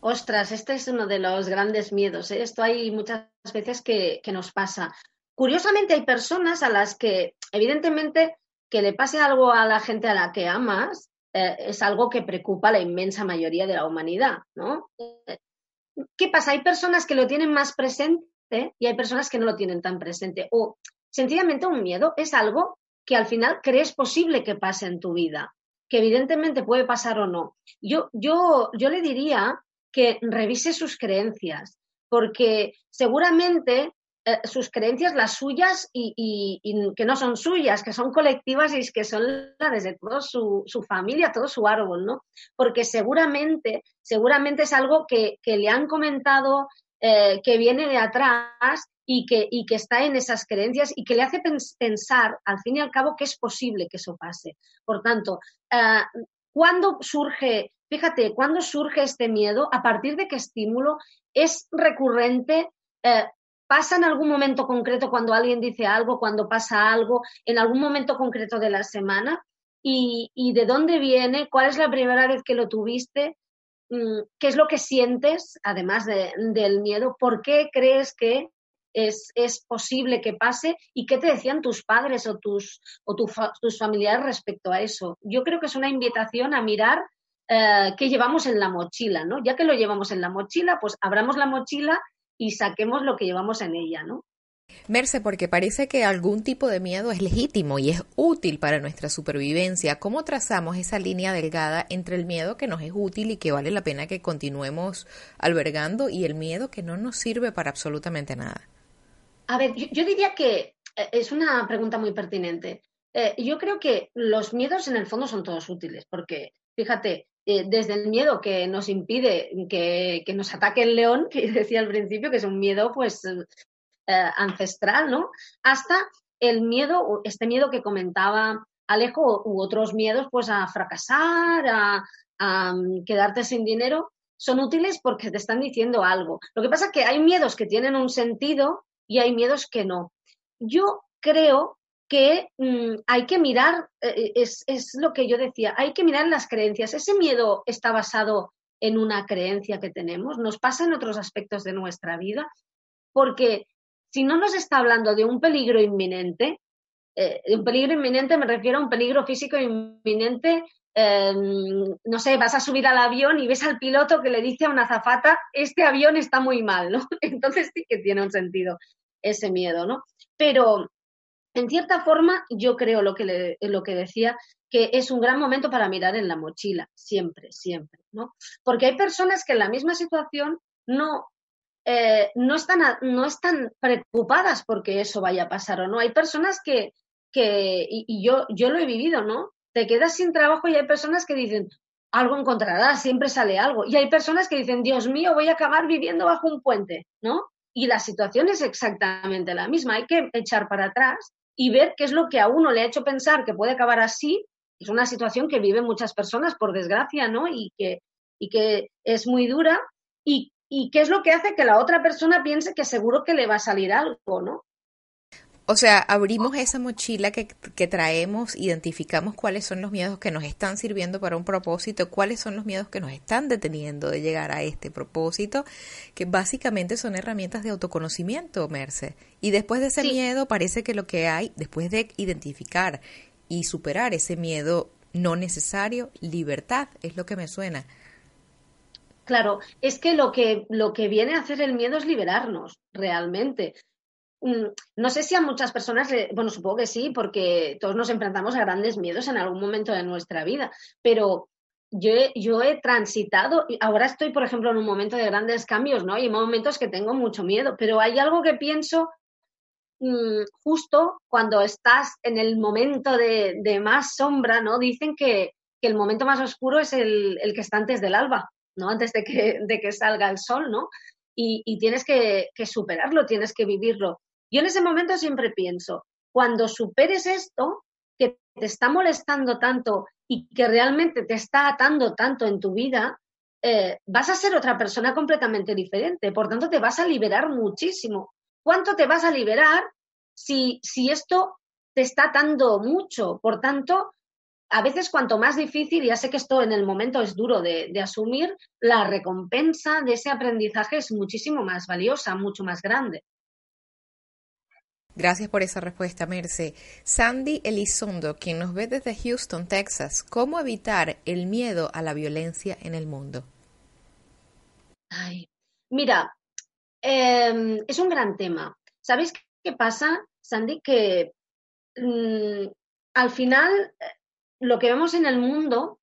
Ostras, este es uno de los grandes miedos. ¿eh? Esto hay muchas veces que, nos pasa. Curiosamente hay personas a las que, evidentemente, que le pase algo a la gente a la que amas eh, es algo que preocupa a la inmensa mayoría de la humanidad, ¿no? Eh, ¿Qué pasa? Hay personas que lo tienen más presente y hay personas que no lo tienen tan presente. O Sencillamente un miedo es algo que al final crees posible que pase en tu vida, que evidentemente puede pasar o no. Yo, yo, yo le diría que revise sus creencias, porque seguramente eh, sus creencias, las suyas y, que no son suyas, que son colectivas y que son las de toda su, familia, todo su árbol, ¿no? Porque seguramente, seguramente es algo que, le han comentado, eh, que viene de atrás y que, y que está en esas creencias y que le hace pensar, al fin y al cabo, que es posible que eso pase. Por tanto, uh, ¿cuándo surge, fíjate, cuándo surge este miedo? ¿A partir de qué estímulo? ¿Es recurrente? Uh, ¿Pasa en algún momento concreto cuando alguien dice algo, cuando pasa algo, en algún momento concreto de la semana? ¿Y, de dónde viene? ¿Cuál es la primera vez que lo tuviste? Mm, ¿Qué es lo que sientes, además de, del miedo? ¿Por qué crees que es, es, posible que pase? ¿Y qué te decían tus padres o, tus, o tu, tus familiares respecto a eso? Yo creo que es una invitación a mirar eh, qué llevamos en la mochila, ¿no? Ya que lo llevamos en la mochila, pues abramos la mochila y saquemos lo que llevamos en ella, ¿no? Merce, porque parece que algún tipo de miedo es legítimo y es útil para nuestra supervivencia. ¿Cómo trazamos esa línea delgada entre el miedo que nos es útil y que vale la pena que continuemos albergando y el miedo que no nos sirve para absolutamente nada? A ver, yo, yo diría que eh, es una pregunta muy pertinente. Eh, yo creo que los miedos en el fondo son todos útiles, porque fíjate, eh, desde el miedo que nos impide que, que, nos ataque el león, (laughs) que decía al principio, que es un miedo pues eh, ancestral, ¿no? Hasta el miedo, este miedo que comentaba Alejo, u otros miedos, pues a fracasar, a, a mm, quedarte sin dinero, son útiles porque te están diciendo algo. Lo que pasa es que hay miedos que tienen un sentido y hay miedos que no. Yo creo que mmm, hay que mirar, eh, es, es, lo que yo decía, hay que mirar las creencias. Ese miedo está basado en una creencia que tenemos, nos pasa en otros aspectos de nuestra vida, porque si no nos está hablando de un peligro inminente, eh, un peligro inminente me refiero a un peligro físico inminente, eh, no sé, vas a subir al avión y ves al piloto que le dice a una azafata, este avión está muy mal, ¿no? (laughs) Entonces sí que tiene un sentido ese miedo, ¿no? Pero en cierta forma yo creo lo que, le, lo que decía, que es un gran momento para mirar en la mochila, siempre, siempre, ¿no? Porque hay personas que en la misma situación no eh, no, están, no están preocupadas porque eso vaya a pasar o no. Hay personas que, que y, y, yo, yo lo he vivido, ¿no? Te quedas sin trabajo y hay personas que dicen, algo encontrarás, siempre sale algo. Y hay personas que dicen, Dios mío, voy a acabar viviendo bajo un puente, ¿no? Y la situación es exactamente la misma. Hay que echar para atrás y ver qué es lo que a uno le ha hecho pensar que puede acabar así. Es una situación que viven muchas personas, por desgracia, ¿no? Y que, y que es muy dura. Y y qué es lo que hace que la otra persona piense que seguro que le va a salir algo, ¿no? O sea, abrimos esa mochila que, que, traemos, identificamos cuáles son los miedos que nos están sirviendo para un propósito, cuáles son los miedos que nos están deteniendo de llegar a este propósito, que básicamente son herramientas de autoconocimiento, Merce. Y después de ese sí. miedo parece que lo que hay, después de identificar y superar ese miedo no necesario, libertad, es lo que me suena. Claro, es que lo que, lo que viene a hacer el miedo es liberarnos realmente. Mm, no sé si a muchas personas, bueno, supongo que sí, porque todos nos enfrentamos a grandes miedos en algún momento de nuestra vida, pero yo he, yo he transitado, ahora estoy, por ejemplo, en un momento de grandes cambios, ¿no? Y hay momentos que tengo mucho miedo, pero hay algo que pienso mmm, justo cuando estás en el momento de, de más sombra, ¿no? Dicen que, que, el momento más oscuro es el, el que está antes del alba. ¿no? Antes de que, de que salga el sol, ¿no? Y, y tienes que, superarlo, tienes que vivirlo. Yo en ese momento siempre pienso, cuando superes esto, que te está molestando tanto y que realmente te está atando tanto en tu vida, eh, vas a ser otra persona completamente diferente. Por tanto, te vas a liberar muchísimo. ¿Cuánto te vas a liberar si, si esto te está atando mucho? Por tanto, a veces cuanto más difícil, ya sé que esto en el momento es duro de, de, asumir, la recompensa de ese aprendizaje es muchísimo más valiosa, mucho más grande. Gracias por esa respuesta, Merce. Sandy Elizondo, quien nos ve desde Houston, Texas, ¿cómo evitar el miedo a la violencia en el mundo? Ay, mira, eh, es un gran tema. ¿Sabéis qué pasa, Sandy? Que mmm, al final lo que vemos en el mundo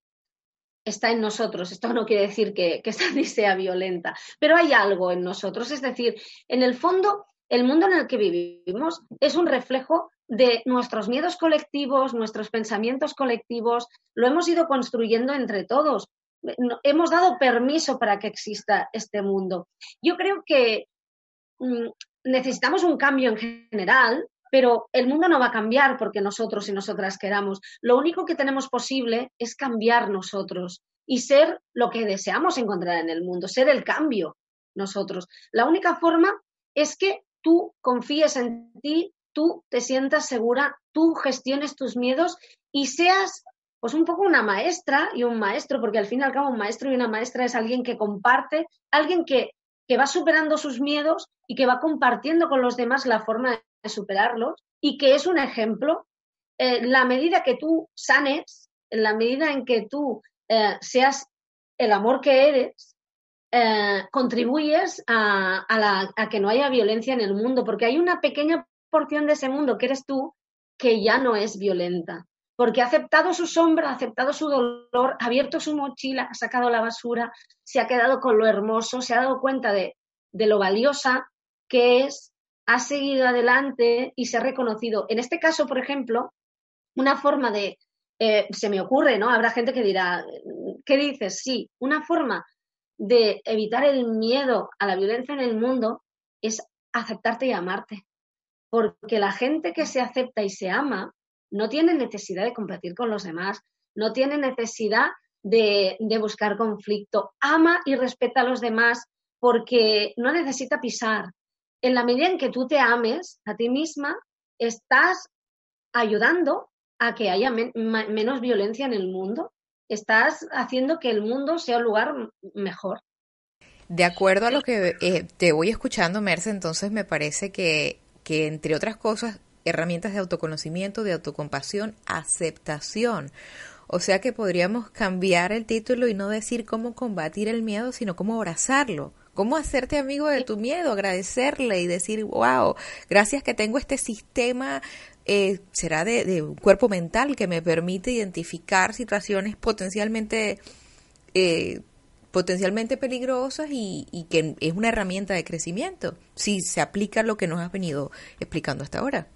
está en nosotros. Esto no quiere decir que, que (laughs) Sandy sea violenta, pero hay algo en nosotros. Es decir, en el fondo, el mundo en el que vivimos es un reflejo de nuestros miedos colectivos, nuestros pensamientos colectivos. Lo hemos ido construyendo entre todos. Hemos dado permiso para que exista este mundo. Yo creo que mm, necesitamos un cambio en general, pero el mundo no va a cambiar porque nosotros y nosotras queramos. Lo único que tenemos posible es cambiar nosotros y ser lo que deseamos encontrar en el mundo, ser el cambio nosotros. La única forma es que tú confíes en ti, tú te sientas segura, tú gestiones tus miedos y seas pues un poco una maestra y un maestro, porque al fin y al cabo un maestro y una maestra es alguien que comparte, alguien que, que va superando sus miedos y que va compartiendo con los demás la forma de superarlos y que es un ejemplo. En la medida que tú sanes, en la medida en que tú eh, seas el amor que eres, eh, contribuyes a, a, que no haya violencia en el mundo, porque hay una pequeña porción de ese mundo que eres tú que ya no es violenta, porque ha aceptado su sombra, ha aceptado su dolor, ha abierto su mochila, ha sacado la basura, se ha quedado con lo hermoso, se ha dado cuenta de, de lo valiosa que es, ha seguido adelante y se ha reconocido. En este caso, por ejemplo, una forma de, eh, se me ocurre, ¿no? Habrá gente que dirá, ¿qué dices? Sí, una forma de evitar el miedo a la violencia en el mundo es aceptarte y amarte. Porque la gente que se acepta y se ama no tiene necesidad de competir con los demás, no tiene necesidad de, buscar conflicto, ama y respeta a los demás porque no necesita pisar. En la medida en que tú te ames a ti misma, estás ayudando a que haya menos violencia en el mundo. Estás haciendo que el mundo sea un lugar mejor. De acuerdo a lo que eh, te voy escuchando, Merce, entonces me parece que, que, entre otras cosas, herramientas de autoconocimiento, de autocompasión, aceptación. O sea que podríamos cambiar el título y no decir cómo combatir el miedo, sino cómo abrazarlo, cómo hacerte amigo de tu miedo, agradecerle y decir, wow, gracias que tengo este sistema eh, será de, un cuerpo mental que me permite identificar situaciones potencialmente eh, potencialmente peligrosas y, que es una herramienta de crecimiento si se aplica lo que nos has venido explicando hasta ahora.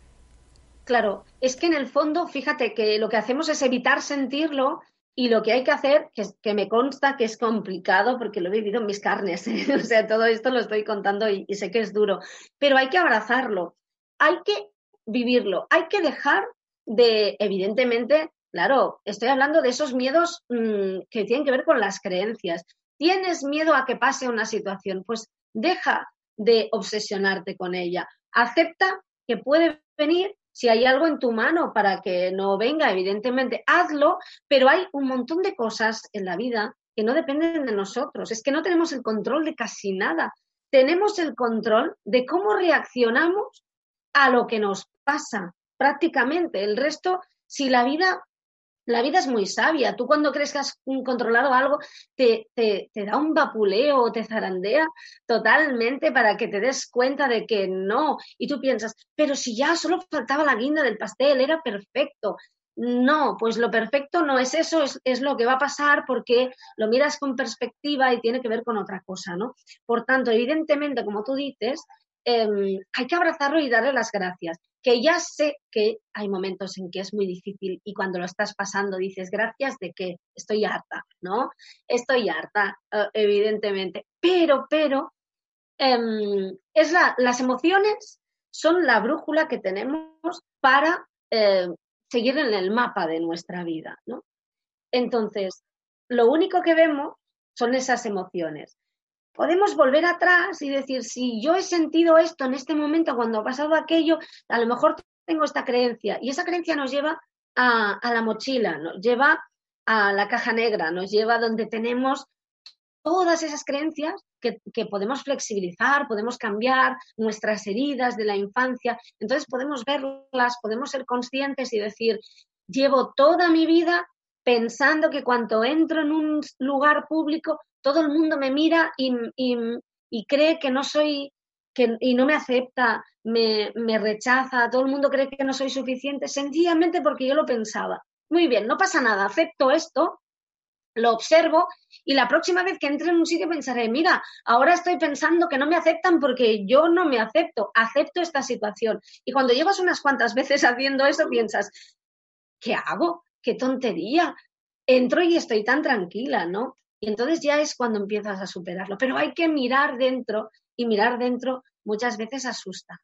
Claro, es que en el fondo, fíjate que lo que hacemos es evitar sentirlo y lo que hay que hacer, que, que me consta que es complicado porque lo he vivido en mis carnes, (laughs) o sea, todo esto lo estoy contando y sé que es duro, pero hay que abrazarlo, hay que vivirlo. Hay que dejar de, evidentemente, claro, estoy hablando de esos miedos mm, que tienen que ver con las creencias. ¿Tienes miedo a que pase una situación? Pues deja de obsesionarte con ella. Acepta que puede venir si hay algo en tu mano para que no venga, evidentemente, hazlo, pero hay un montón de cosas en la vida que no dependen de nosotros. Es que no tenemos el control de casi nada. Tenemos el control de cómo reaccionamos a lo que nos pasa prácticamente. El resto, si la vida, la vida es muy sabia. Tú cuando crees que has controlado algo, te, te, da un vapuleo o te zarandea totalmente para que te des cuenta de que no. Y tú piensas, pero si ya solo faltaba la guinda del pastel, era perfecto. No, pues lo perfecto no es eso, es, es, lo que va a pasar porque lo miras con perspectiva y tiene que ver con otra cosa, ¿no? Por tanto, evidentemente, como tú dices, Em, hay que abrazarlo y darle las gracias. Que ya sé que hay momentos en que es muy difícil y cuando lo estás pasando dices gracias de que estoy harta, ¿no? Estoy harta, eh, evidentemente. Pero, pero, em, es la, las emociones son la brújula que tenemos para eh, seguir en el mapa de nuestra vida, ¿no? Entonces, lo único que vemos son esas emociones podemos volver atrás y decir, si yo he sentido esto en este momento, cuando ha pasado aquello, a lo mejor tengo esta creencia. Y esa creencia nos lleva a, la mochila, nos lleva a la caja negra, nos lleva donde tenemos todas esas creencias que, que, podemos flexibilizar, podemos cambiar nuestras heridas de la infancia. Entonces podemos verlas, podemos ser conscientes y decir, llevo toda mi vida pensando que cuando entro en un lugar público todo el mundo me mira y, cree que no soy, que, y no me acepta, me, me, rechaza, todo el mundo cree que no soy suficiente, sencillamente porque yo lo pensaba. Muy bien, no pasa nada, acepto esto, lo observo y la próxima vez que entre en un sitio pensaré, mira, ahora estoy pensando que no me aceptan porque yo no me acepto, acepto esta situación. Y cuando llevas unas cuantas veces haciendo eso, piensas, ¿qué hago? ¿Qué tontería? Entro y estoy tan tranquila, ¿no? Y entonces ya es cuando empiezas a superarlo. Pero hay que mirar dentro y mirar dentro muchas veces asusta.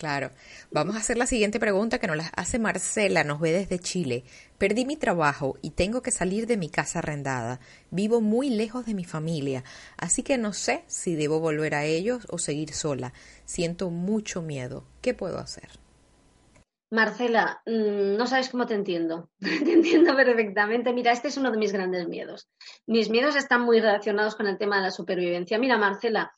Claro. Vamos a hacer la siguiente pregunta que nos la hace Marcela, nos ve desde Chile. Perdí mi trabajo y tengo que salir de mi casa arrendada. Vivo muy lejos de mi familia, así que no sé si debo volver a ellos o seguir sola. Siento mucho miedo. ¿Qué puedo hacer? Marcela, mm, no sabes cómo te entiendo. (laughs) te entiendo perfectamente. Mira, este es uno de mis grandes miedos. Mis miedos están muy relacionados con el tema de la supervivencia. Mira, Marcela,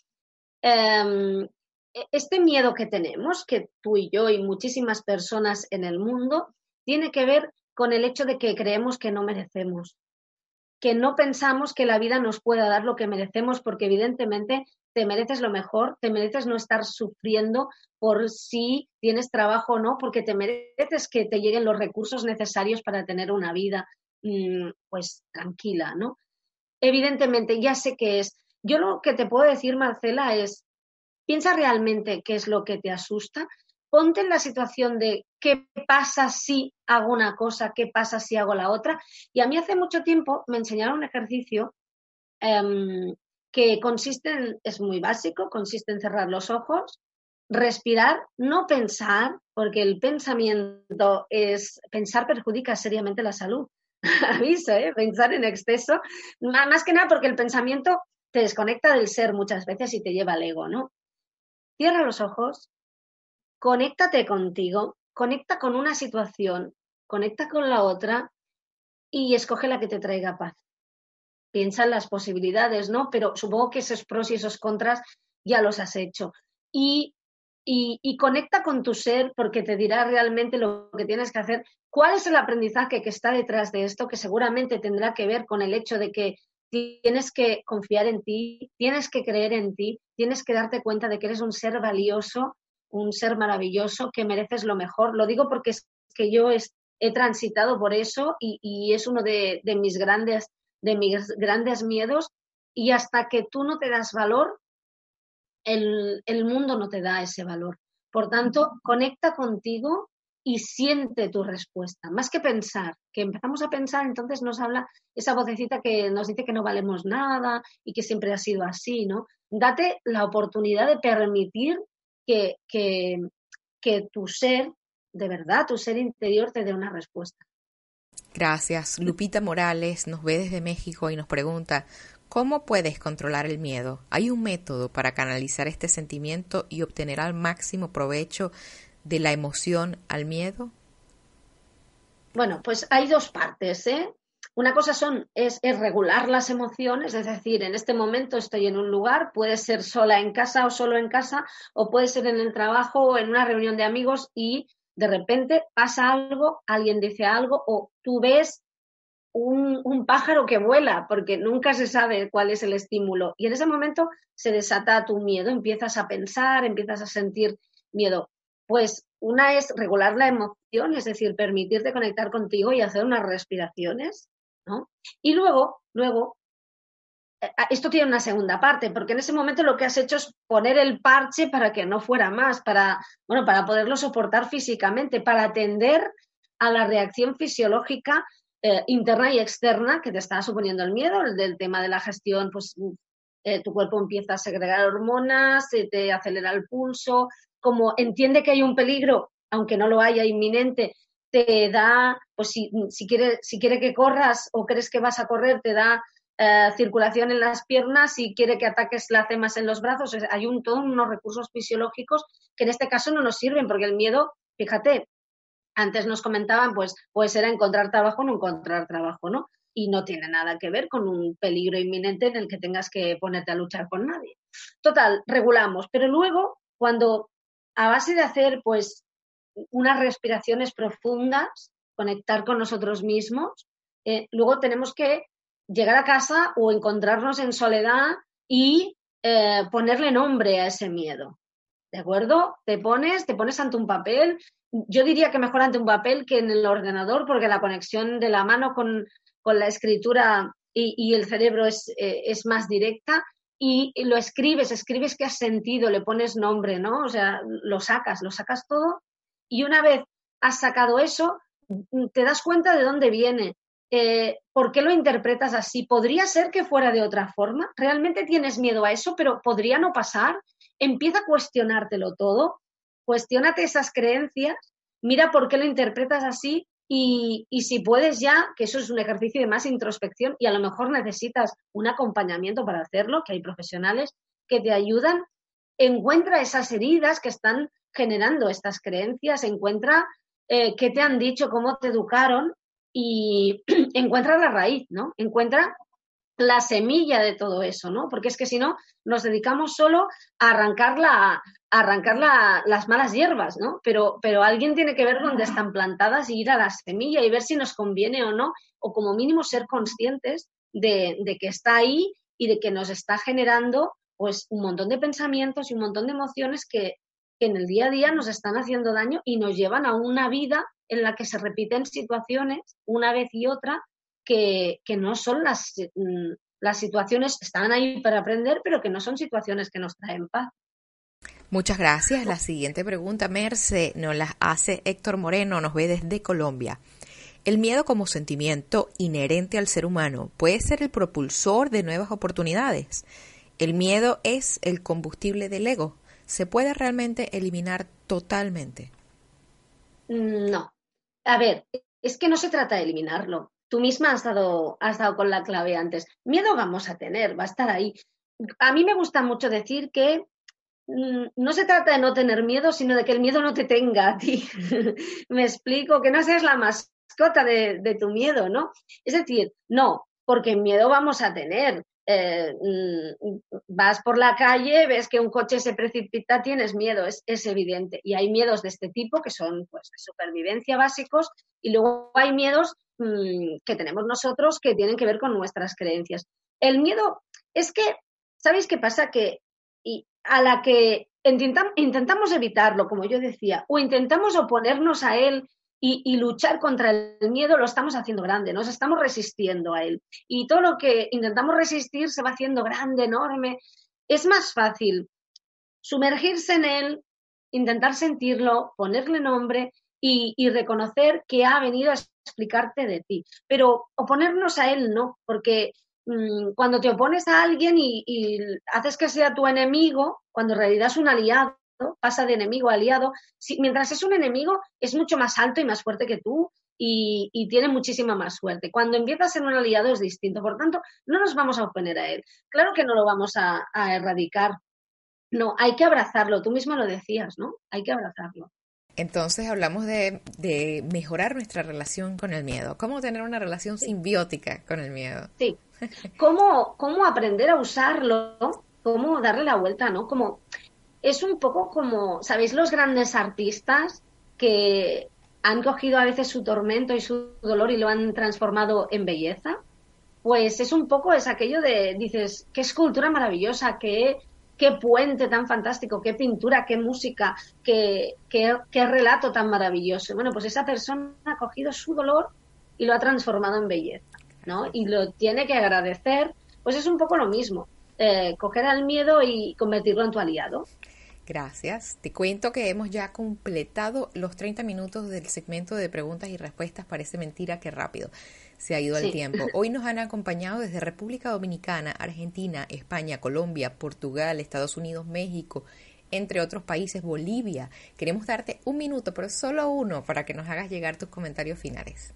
em, e-, este miedo que tenemos, que tú y yo y muchísimas personas en el mundo, tiene que ver con el hecho de que creemos que no merecemos, que no pensamos que la vida nos pueda dar lo que merecemos, porque evidentemente te mereces lo mejor, te mereces no estar sufriendo por si tienes trabajo o no, porque te mereces que te lleguen los recursos necesarios para tener una vida mm, pues tranquila, ¿no? Evidentemente, ya sé que es. Yo lo que te puedo decir, Marcela, es Piensa realmente qué es lo que te asusta. Ponte en la situación de qué pasa si hago una cosa, qué pasa si hago la otra. Y a mí hace mucho tiempo me enseñaron un ejercicio em, que consiste en, es muy básico, consiste en cerrar los ojos, respirar, no pensar, porque el pensamiento es, pensar perjudica seriamente la salud. (laughs) Aviso, ¿eh? pensar en exceso, más que nada porque el pensamiento te desconecta del ser muchas veces y te lleva al ego, ¿no? Cierra los ojos, conéctate contigo, conecta con una situación, conecta con la otra y escoge la que te traiga paz. Piensa en las posibilidades, ¿no? Pero supongo que esos pros y esos contras ya los has hecho. Y, y, conecta con tu ser porque te dirá realmente lo que tienes que hacer. ¿Cuál es el aprendizaje que está detrás de esto? Que seguramente tendrá que ver con el hecho de que tienes que confiar en ti, tienes que creer en ti, tienes que darte cuenta de que eres un ser valioso, un ser maravilloso, que mereces lo mejor. Lo digo porque es que yo he transitado por eso y, es uno de, mis grandes, de mis grandes miedos. Y hasta que tú no te das valor, el, el mundo no te da ese valor. Por tanto, conecta contigo, y siente tu respuesta, más que pensar, que empezamos a pensar, entonces nos habla esa vocecita que nos dice que no valemos nada y que siempre ha sido así, ¿no? Date la oportunidad de permitir que, que, que tu ser, de verdad, tu ser interior te dé una respuesta. Gracias. Lupita Morales nos ve desde México y nos pregunta, ¿cómo puedes controlar el miedo? ¿Hay un método para canalizar este sentimiento y obtener al máximo provecho de la emoción al miedo? Bueno, pues hay dos partes, ¿eh? Una cosa son, es, regular las emociones, es decir, en este momento estoy en un lugar, puede ser sola en casa o solo en casa, o puede ser en el trabajo o en una reunión de amigos y de repente pasa algo, alguien dice algo o tú ves un, un, pájaro que vuela, porque nunca se sabe cuál es el estímulo. Y en ese momento se desata tu miedo, empiezas a pensar, empiezas a sentir miedo. Pues una es regular la emoción, es decir, permitirte conectar contigo y hacer unas respiraciones, ¿no? Y luego, luego, esto tiene una segunda parte, porque en ese momento lo que has hecho es poner el parche para que no fuera más, para, bueno, para poderlo soportar físicamente, para atender a la reacción fisiológica eh, interna y externa que te está suponiendo el miedo, el del tema de la gestión, pues eh, tu cuerpo empieza a segregar hormonas, se te acelera el pulso, como entiende que hay un peligro, aunque no lo haya inminente, te da, pues si, si, quiere, si quiere que corras o crees que vas a correr, te da eh, circulación en las piernas, si quiere que ataques la más en los brazos, hay un todos unos recursos fisiológicos que en este caso no nos sirven, porque el miedo, fíjate, antes nos comentaban, pues, pues era encontrar trabajo o no encontrar trabajo, ¿no? Y no tiene nada que ver con un peligro inminente en el que tengas que ponerte a luchar con nadie. Total, regulamos, pero luego, cuando a base de hacer pues unas respiraciones profundas, conectar con nosotros mismos, eh, luego tenemos que llegar a casa o encontrarnos en soledad y eh, ponerle nombre a ese miedo. ¿De acuerdo? Te pones, te pones ante un papel. Yo diría que mejor ante un papel que en el ordenador, porque la conexión de la mano con, la escritura y, el cerebro es, eh, es más directa y lo escribes, escribes qué has sentido, le pones nombre, ¿no? O sea, lo sacas, lo sacas todo y una vez has sacado eso, te das cuenta de dónde viene, eh, por qué lo interpretas así. ¿Podría ser que fuera de otra forma? ¿Realmente tienes miedo a eso, pero podría no pasar? empieza a cuestionártelo todo, cuestionate esas creencias, mira por qué lo interpretas así y, y, si puedes ya, que eso es un ejercicio de más introspección y a lo mejor necesitas un acompañamiento para hacerlo, que hay profesionales que te ayudan, encuentra esas heridas que están generando estas creencias, encuentra eh, qué te han dicho, cómo te educaron y (clears throat) encuentra la raíz, ¿no? Encuentra la semilla de todo eso, ¿no? Porque es que si no, nos dedicamos solo a arrancar, la, arrancar las malas hierbas, ¿no? Pero, pero alguien tiene que ver dónde están plantadas y ir a la semilla y ver si nos conviene o no, o como mínimo ser conscientes de, de que está ahí y de que nos está generando pues un montón de pensamientos y un montón de emociones que, que en el día a día nos están haciendo daño y nos llevan a una vida en la que se repiten situaciones una vez y otra que, no son las, mm, las situaciones, están ahí para aprender, pero que no son situaciones que nos traen paz. Muchas gracias. La siguiente pregunta, Merce, nos la hace Héctor Moreno, nos ve desde Colombia. El miedo como sentimiento inherente al ser humano puede ser el propulsor de nuevas oportunidades. El miedo es el combustible del ego. ¿Se puede realmente eliminar totalmente? Mm, no. A ver, es que no se trata de eliminarlo tú misma has dado, has con la clave antes. Miedo vamos a tener, va a estar ahí. A mí me gusta mucho decir que mm, no se trata de no tener miedo, sino de que el miedo no te tenga a ti. (laughs) me explico, que no seas la mascota de, de, tu miedo, ¿no? Es decir, no, porque miedo vamos a tener. Eh, mm, vas por la calle, ves que un coche se precipita, tienes miedo, es, es, evidente. Y hay miedos de este tipo que son pues, de supervivencia básicos y luego hay miedos Mm, que tenemos nosotros que tienen que ver con nuestras creencias. El miedo es que, ¿sabéis qué pasa? Que y a la que intentamos evitarlo, como yo decía, o intentamos oponernos a él y, luchar contra el miedo, lo estamos haciendo grande, nos estamos resistiendo a él. Y todo lo que intentamos resistir se va haciendo grande, enorme. Es más fácil sumergirse en él, intentar sentirlo, ponerle nombre y, reconocer que ha venido a explicarte de ti. Pero oponernos a él no, porque mm, cuando te opones a alguien y, haces que sea tu enemigo, cuando en realidad es un aliado, pasa de enemigo a aliado, si, mientras es un enemigo es mucho más alto y más fuerte que tú y, tiene muchísima más suerte. Cuando empieza a ser un aliado es distinto, por tanto, no nos vamos a oponer a él. Claro que no lo vamos a, a erradicar. No, hay que abrazarlo, tú misma lo decías, ¿no? Hay que abrazarlo. Entonces hablamos de, mejorar nuestra relación con el miedo. ¿Cómo tener una relación simbiótica con el miedo? Sí. ¿Cómo, cómo aprender a usarlo? ¿Cómo darle la vuelta, no? Como, es un poco como, ¿sabéis los grandes artistas que han cogido a veces su tormento y su dolor y lo han transformado en belleza? Pues es un poco, es aquello de, dices, qué escultura maravillosa, qué qué puente tan fantástico, qué pintura, qué música, qué, qué, relato tan maravilloso. Bueno, pues esa persona ha cogido su dolor y lo ha transformado en belleza, ¿no? Y lo tiene que agradecer, pues es un poco lo mismo, eh, coger al miedo y convertirlo en tu aliado. Gracias. Te cuento que hemos ya completado los 30 minutos del segmento de preguntas y respuestas. Parece mentira que rápido se ha ido el tiempo. (laughs) Hoy nos han acompañado desde República Dominicana, Argentina, España, Colombia, Portugal, Estados Unidos, México, entre otros países, Bolivia. Queremos darte un minuto, pero solo uno, para que nos hagas llegar tus comentarios finales.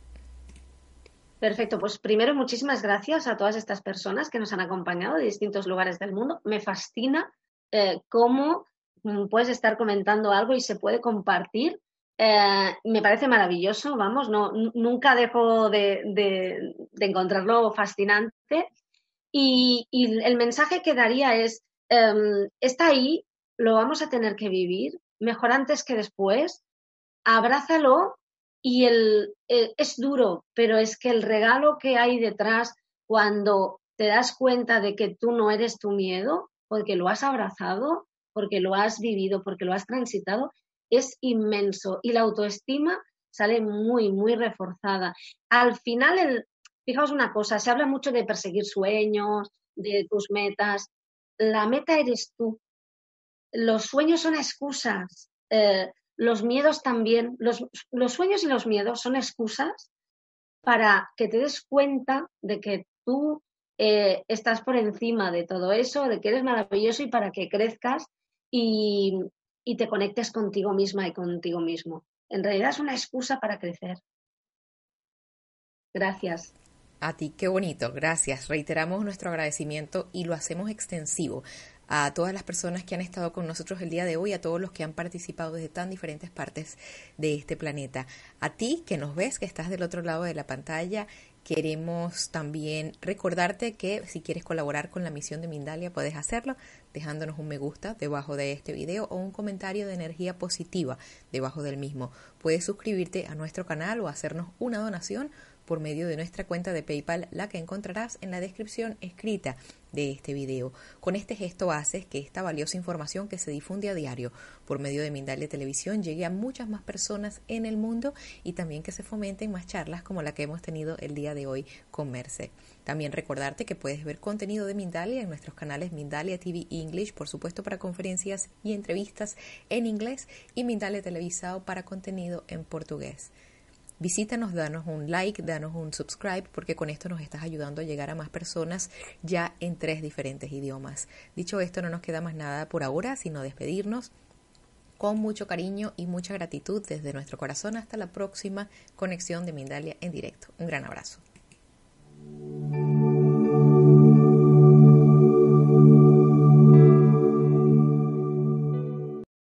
Perfecto, pues primero muchísimas gracias a todas estas personas que nos han acompañado de distintos lugares del mundo. Me fascina eh, cómo puedes estar comentando algo y se puede compartir. Eh, me parece maravilloso, vamos, no, nunca dejo de, encontrarlo fascinante. Y, el mensaje que daría es, em, está ahí, lo vamos a tener que vivir, mejor antes que después, abrázalo y el, eh, es duro, pero es que el regalo que hay detrás cuando te das cuenta de que tú no eres tu miedo, porque lo has abrazado, porque lo has vivido, porque lo has transitado, es inmenso y la autoestima sale muy, muy reforzada. Al final, el, fijaos una cosa, se habla mucho de perseguir sueños, de tus metas. La meta eres tú. Los sueños son excusas, eh, los miedos también. Los, los sueños y los miedos son excusas para que te des cuenta de que tú eh, estás por encima de todo eso, de que eres maravilloso y para que crezcas y, te conectes contigo misma y contigo mismo. En realidad es una excusa para crecer. Gracias. A ti, qué bonito, gracias. Reiteramos nuestro agradecimiento y lo hacemos extensivo a todas las personas que han estado con nosotros el día de hoy, a todos los que han participado desde tan diferentes partes de este planeta. A ti que nos ves, que estás del otro lado de la pantalla, queremos también recordarte que si quieres colaborar con la misión de Mindalia puedes hacerlo dejándonos un me gusta debajo de este video o un comentario de energía positiva debajo del mismo. Puedes suscribirte a nuestro canal o hacernos una donación por medio de nuestra cuenta de PayPal, la que encontrarás en la descripción escrita de este video. Con este gesto haces que esta valiosa información que se difunde a diario por medio de Mindalia Televisión llegue a muchas más personas en el mundo y también que se fomenten más charlas como la que hemos tenido el día de hoy con Merce. También recordarte que puedes ver contenido de Mindalia en nuestros canales Mindalia TV English, por supuesto para conferencias y entrevistas en inglés y Mindalia Televisado para contenido en portugués. Visítanos, danos un like, danos un subscribe, porque con esto nos estás ayudando a llegar a más personas ya en tres diferentes idiomas. Dicho esto, no nos queda más nada por ahora, sino despedirnos con mucho cariño y mucha gratitud desde nuestro corazón hasta la próxima conexión de Mindalia en directo. Un gran abrazo. Thank you.